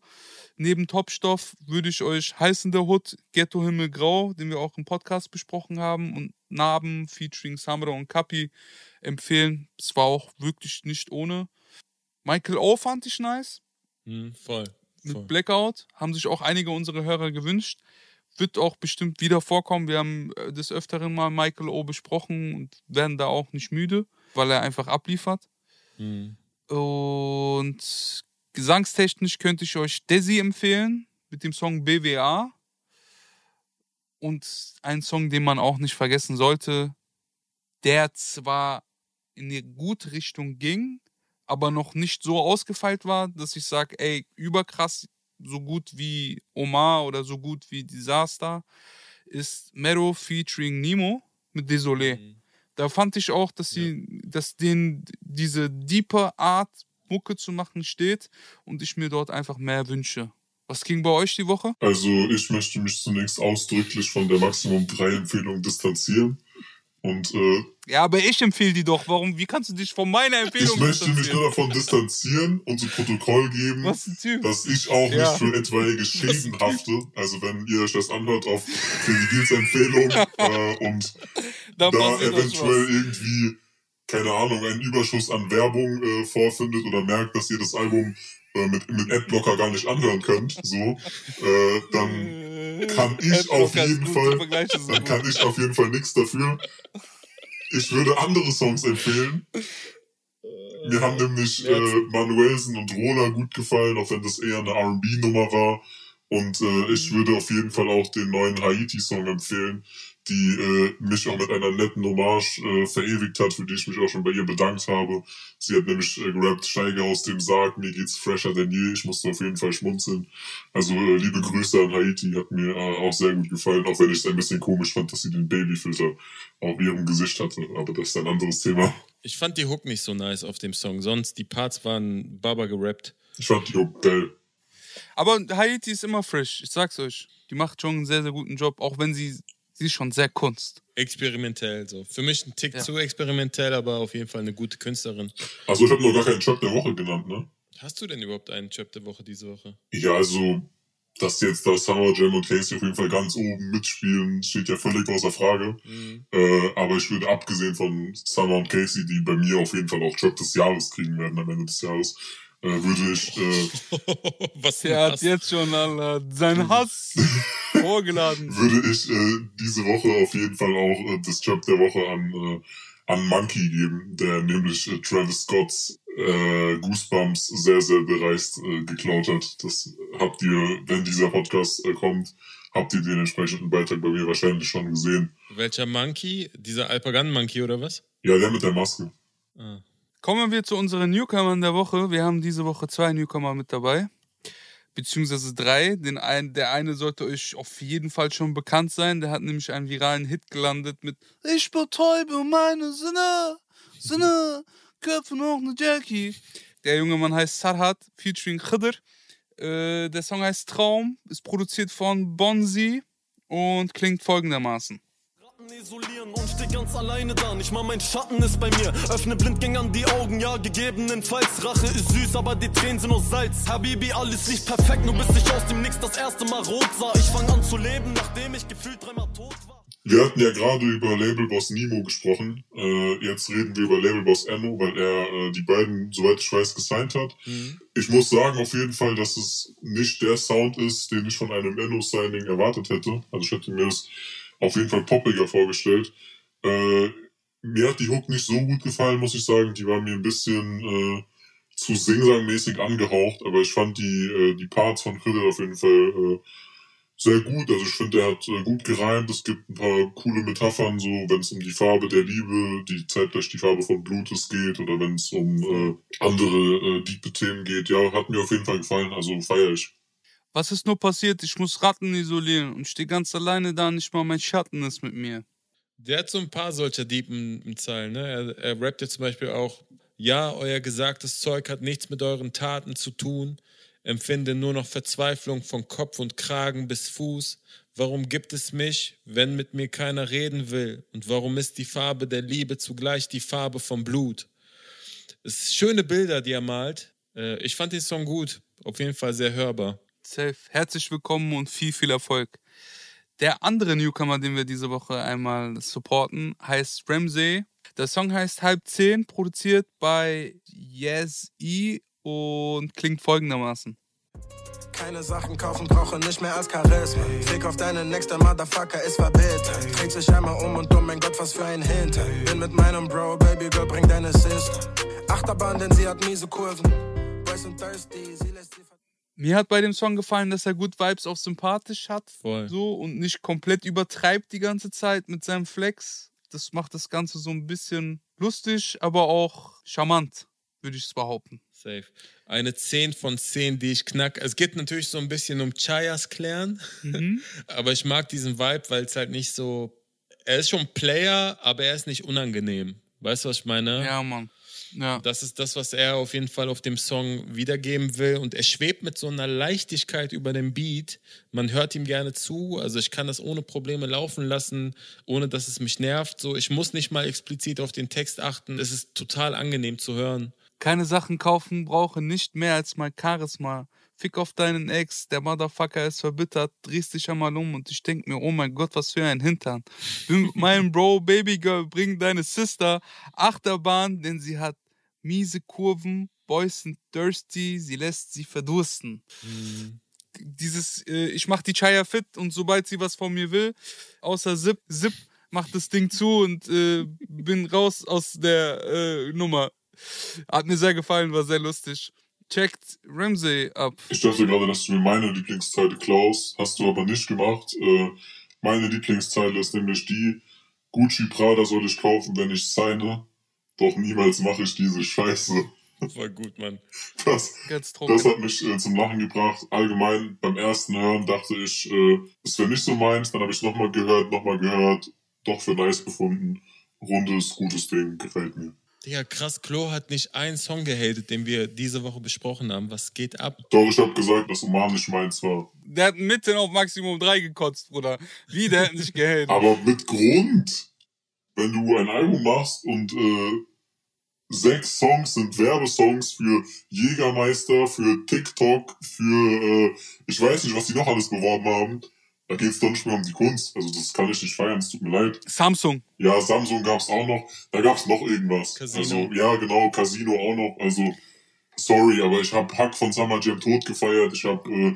Neben Topstoff würde ich euch Heiß in der Hood, Ghetto Himmel Grau, den wir auch im Podcast besprochen haben, und Narben featuring Samra und Kapi empfehlen. Es war auch wirklich nicht ohne. Michael O fand ich nice Hm, voll. mit voll. Blackout. Haben sich auch einige unserer Hörer gewünscht. Wird auch bestimmt wieder vorkommen. Wir haben äh, des Öfteren mal Michael O besprochen und werden da auch nicht müde, weil er einfach abliefert. Hm. Und gesangstechnisch könnte ich euch Desi empfehlen mit dem Song BWA. Und ein Song, den man auch nicht vergessen sollte, der zwar in eine gute Richtung ging, aber noch nicht so ausgefeilt war, dass ich sage, ey, überkrass, so gut wie Omar oder so gut wie Disaster, ist Mero featuring Nemo mit Désolé. Mhm. Da fand ich auch, dass sie, dass denen diese deeper Art Mucke zu machen steht und ich mir dort einfach mehr wünsche. Was ging bei euch die Woche? Also ich möchte mich zunächst ausdrücklich von der Maximum 3 Empfehlung distanzieren. Und äh, Ja, aber ich empfehle die doch. Warum? Wie kannst du dich von meiner Empfehlung ich möchte mich nur davon distanzieren und zu Protokoll geben, Was ein Typ. dass ich auch Ja. nicht für etwaige Schäden hafte. Also wenn ihr euch das anhört auf Gils Empfehlung äh, und Da da eventuell irgendwie, keine Ahnung, einen Überschuss an Werbung äh, vorfindet oder merkt, dass ihr das Album äh, mit, mit Adblocker gar nicht anhören könnt, so, äh, dann kann ich auf jeden gut, Fall, dann kann ich auf jeden Fall nichts dafür. Ich würde andere Songs empfehlen. Mir haben nämlich äh, Manuelsen und Rola gut gefallen, auch wenn das eher eine R&B-Nummer war. Und äh, ich würde auf jeden Fall auch den neuen Haiti-Song empfehlen, die äh, mich auch mit einer netten Hommage äh, verewigt hat, für die ich mich auch schon bei ihr bedankt habe. Sie hat nämlich äh, gerappt, steige aus dem Sarg, mir geht's fresher denn je. Ich musste auf jeden Fall schmunzeln. Also äh, liebe Grüße an Haiti, hat mir äh, auch sehr gut gefallen, auch wenn ich es ein bisschen komisch fand, dass sie den Babyfilter auf ihrem Gesicht hatte. Aber das ist ein anderes Thema. Ich fand die Hook nicht so nice auf dem Song. Sonst, die Parts waren Baba gerappt. Ich fand die auch geil. Aber Haiti ist immer frisch. Ich sag's euch. Die macht schon einen sehr, sehr guten Job, auch wenn sie, sie ist schon sehr Kunst. Experimentell so. Für mich ein Tick Ja. zu experimentell, aber auf jeden Fall eine gute Künstlerin. Also ich habe noch gar keinen Job der Woche genannt, ne? Hast du denn überhaupt einen Job der Woche diese Woche? Ja, also, dass jetzt da Summer Jam und Casey auf jeden Fall ganz oben mitspielen, steht ja völlig außer Frage. Mhm. Äh, aber ich würde abgesehen von Summer und Casey, die bei mir auf jeden Fall auch Job des Jahres kriegen werden am Ende des Jahres, äh, würde ich, äh, Was Der ein hat jetzt schon Alter, seinen Hass vorgeladen. würde ich äh, diese Woche auf jeden Fall auch äh, das Job der Woche an, äh, an Monkey geben, der nämlich äh, Travis Scotts äh, Goosebumps sehr, sehr bereist äh, geklaut hat. Das habt ihr, wenn dieser Podcast äh, kommt, habt ihr den entsprechenden Beitrag bei mir wahrscheinlich schon gesehen. Welcher Monkey? Dieser Alpagan-Monkey oder was? Ja, der mit der Maske. Ah. Kommen wir zu unseren Newcomern der Woche. Wir haben diese Woche zwei Newcomer mit dabei. Beziehungsweise drei. Den ein, der eine sollte euch auf jeden Fall schon bekannt sein. Der hat nämlich einen viralen Hit gelandet mit Ich betäube meine Sinne, Sinne, Köpfe noch ne Jackie. Der junge Mann heißt Sarhat, featuring Khidr. Äh, der Song heißt Traum, ist produziert von Bonzi und klingt folgendermaßen. Isolieren und steh ganz alleine da. Nicht mal mein Schatten ist bei mir. Öffne Blindgängern die Augen, ja, gegebenenfalls. Rache ist süß, aber die Tränen sind nur Salz. Habibi, alles nicht perfekt, nur bis ich aus dem Nix das erste Mal rot sah. Ich fang an zu leben, nachdem ich gefühlt dreimal tot war. Wir hatten ja gerade über Labelboss Nemo gesprochen. Äh, jetzt reden wir über Labelboss Enno, weil er äh, die beiden, soweit ich weiß, gesigned hat. Mhm. Ich muss sagen auf jeden Fall, dass es nicht der Sound ist, den ich von einem Enno-Signing erwartet hätte. Also ich hätte mir das auf jeden Fall poppiger vorgestellt. Äh, mir hat die Hook nicht so gut gefallen, muss ich sagen. Die war mir ein bisschen äh, zu singsangmäßig angehaucht, aber ich fand die, äh, die Parts von Riddle auf jeden Fall äh, sehr gut. Also ich finde, er hat äh, gut gereimt. Es gibt ein paar coole Metaphern, so wenn es um die Farbe der Liebe, die zeitgleich die Farbe von Blutes geht oder wenn es um äh, andere äh, diepe Themen geht. Ja, hat mir auf jeden Fall gefallen. Also feiere ich. Was ist nur passiert? Ich muss Ratten isolieren und stehe ganz alleine da, nicht mal mein Schatten ist mit mir. Der hat so ein paar solcher Diepen Zeilen. Ne? Er, er rappt ja zum Beispiel auch: Ja, euer gesagtes Zeug hat nichts mit euren Taten zu tun. Empfinde nur noch Verzweiflung von Kopf und Kragen bis Fuß. Warum gibt es mich, wenn mit mir keiner reden will? Und warum ist die Farbe der Liebe zugleich die Farbe vom Blut? Es sind schöne Bilder, die er malt. Äh, Ich fand den Song gut. Auf jeden Fall sehr hörbar. Safe. Herzlich willkommen und viel, viel Erfolg. Der andere Newcomer, den wir diese Woche einmal supporten, heißt Ramsey. Der Song heißt Halb Zehn, produziert bei Yes E und klingt folgendermaßen. Keine Sachen kaufen, brauche nicht mehr als Charisma. Fick auf deinen nächsten Motherfucker, ist verbittert. Dreht sich einmal um und um, mein Gott, was für ein Hinter. Bin mit meinem Bro, Baby Girl, bring deine Sister. Achterbahn, denn sie hat miese Kurven. Boys sind thirsty, sie lässt sie Mir hat bei dem Song gefallen, dass er gut Vibes auf sympathisch hat. Voll. So und nicht komplett übertreibt die ganze Zeit mit seinem Flex. Das macht das Ganze so ein bisschen lustig, aber auch charmant, würde ich es behaupten. Safe. Eine 10 von 10, die ich knack. Es geht natürlich so ein bisschen um Chayas klären, aber ich mag diesen Vibe, weil es halt nicht so. Er ist schon Player, aber er ist nicht unangenehm. Weißt du, was ich meine? Ja, Mann. Ja. Das ist das, was er auf jeden Fall auf dem Song wiedergeben will. Und er schwebt mit so einer Leichtigkeit über dem Beat. Man hört ihm gerne zu. Also ich kann das ohne Probleme laufen lassen, ohne dass es mich nervt. So, ich muss nicht mal explizit auf den Text achten. Es ist total angenehm zu hören. Keine Sachen kaufen, brauche nicht mehr als mein Charisma. Fick auf deinen Ex, der Motherfucker ist verbittert, drehst dich einmal um und ich denk mir, oh mein Gott, was für ein Hintern. Bin mit meinem Bro, Babygirl, bring deine Sister, Achterbahn, denn sie hat miese Kurven, Boys sind thirsty, sie lässt sie verdursten. Dieses, äh, ich mach die Chaya fit und sobald sie was von mir will, außer Zip, Zip, macht das Ding zu und äh, bin raus aus der äh, Nummer. Hat mir sehr gefallen, war sehr lustig. Checkt Ramsey ab. Ich dachte gerade, dass du mir meine Lieblingszeile klaust, hast du aber nicht gemacht. Äh, meine Lieblingszeile ist nämlich die, Gucci Prada soll ich kaufen, wenn ich signe, doch niemals mache ich diese Scheiße. Voll gut, Mann. Das, das hat mich äh, zum Lachen gebracht. Allgemein beim ersten Hören dachte ich, äh, es wäre nicht so meins. Dann habe ich nochmal gehört, nochmal gehört. Doch für nice befunden. Rundes, gutes Ding, gefällt mir. Digga, krass, Klo hat nicht einen Song gehatet, den wir diese Woche besprochen haben. Was geht ab? Doch, ich habe gesagt, dass Oman nicht meins war. Der hat mitten auf Maximum 3 gekotzt, Bruder. Wie, der hat nicht gehatet. Aber mit Grund. Wenn du ein Album machst und äh, sechs Songs sind Werbesongs für Jägermeister, für TikTok, für äh, ich weiß nicht, was die noch alles beworben haben, da geht's doch nicht mehr um die Kunst. Also das kann ich nicht feiern, es tut mir leid. Samsung. Ja, Samsung gab's auch noch. Da gab's noch irgendwas. Casino. Also, ja, genau, Casino auch noch. Also, sorry, aber ich habe Hack von Summer Jam tot gefeiert. Ich habe äh,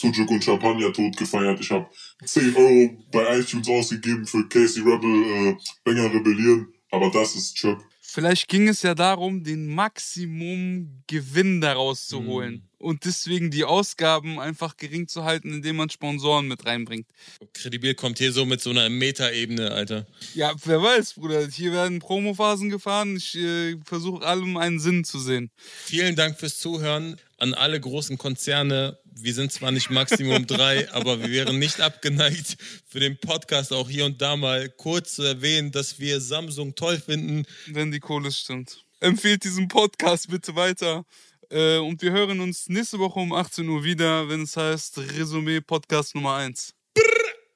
Sujuk und Champagner tot gefeiert. Ich habe 10 Euro bei iTunes ausgegeben für Casey Rebel, äh, Banger Rebellieren. Aber das ist Chöp. Vielleicht ging es ja darum, den Maximum Gewinn daraus zu holen. Und deswegen die Ausgaben einfach gering zu halten, indem man Sponsoren mit reinbringt. Kredibil kommt hier so mit so einer Meta-Ebene, Alter. Ja, wer weiß, Bruder. Hier werden Promophasen gefahren. Ich äh, versuche allem einen Sinn zu sehen. Vielen Dank fürs Zuhören an alle großen Konzerne. Wir sind zwar nicht Maximum drei, aber wir wären nicht abgeneigt, für den Podcast auch hier und da mal kurz zu erwähnen, dass wir Samsung toll finden. Wenn die Kohle stimmt. Empfehlt diesen Podcast bitte weiter. Äh, und wir hören uns nächste Woche um 18 Uhr wieder, wenn es heißt Resümee Podcast Nummer 1. Brr,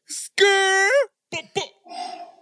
Skr! Bo, bo.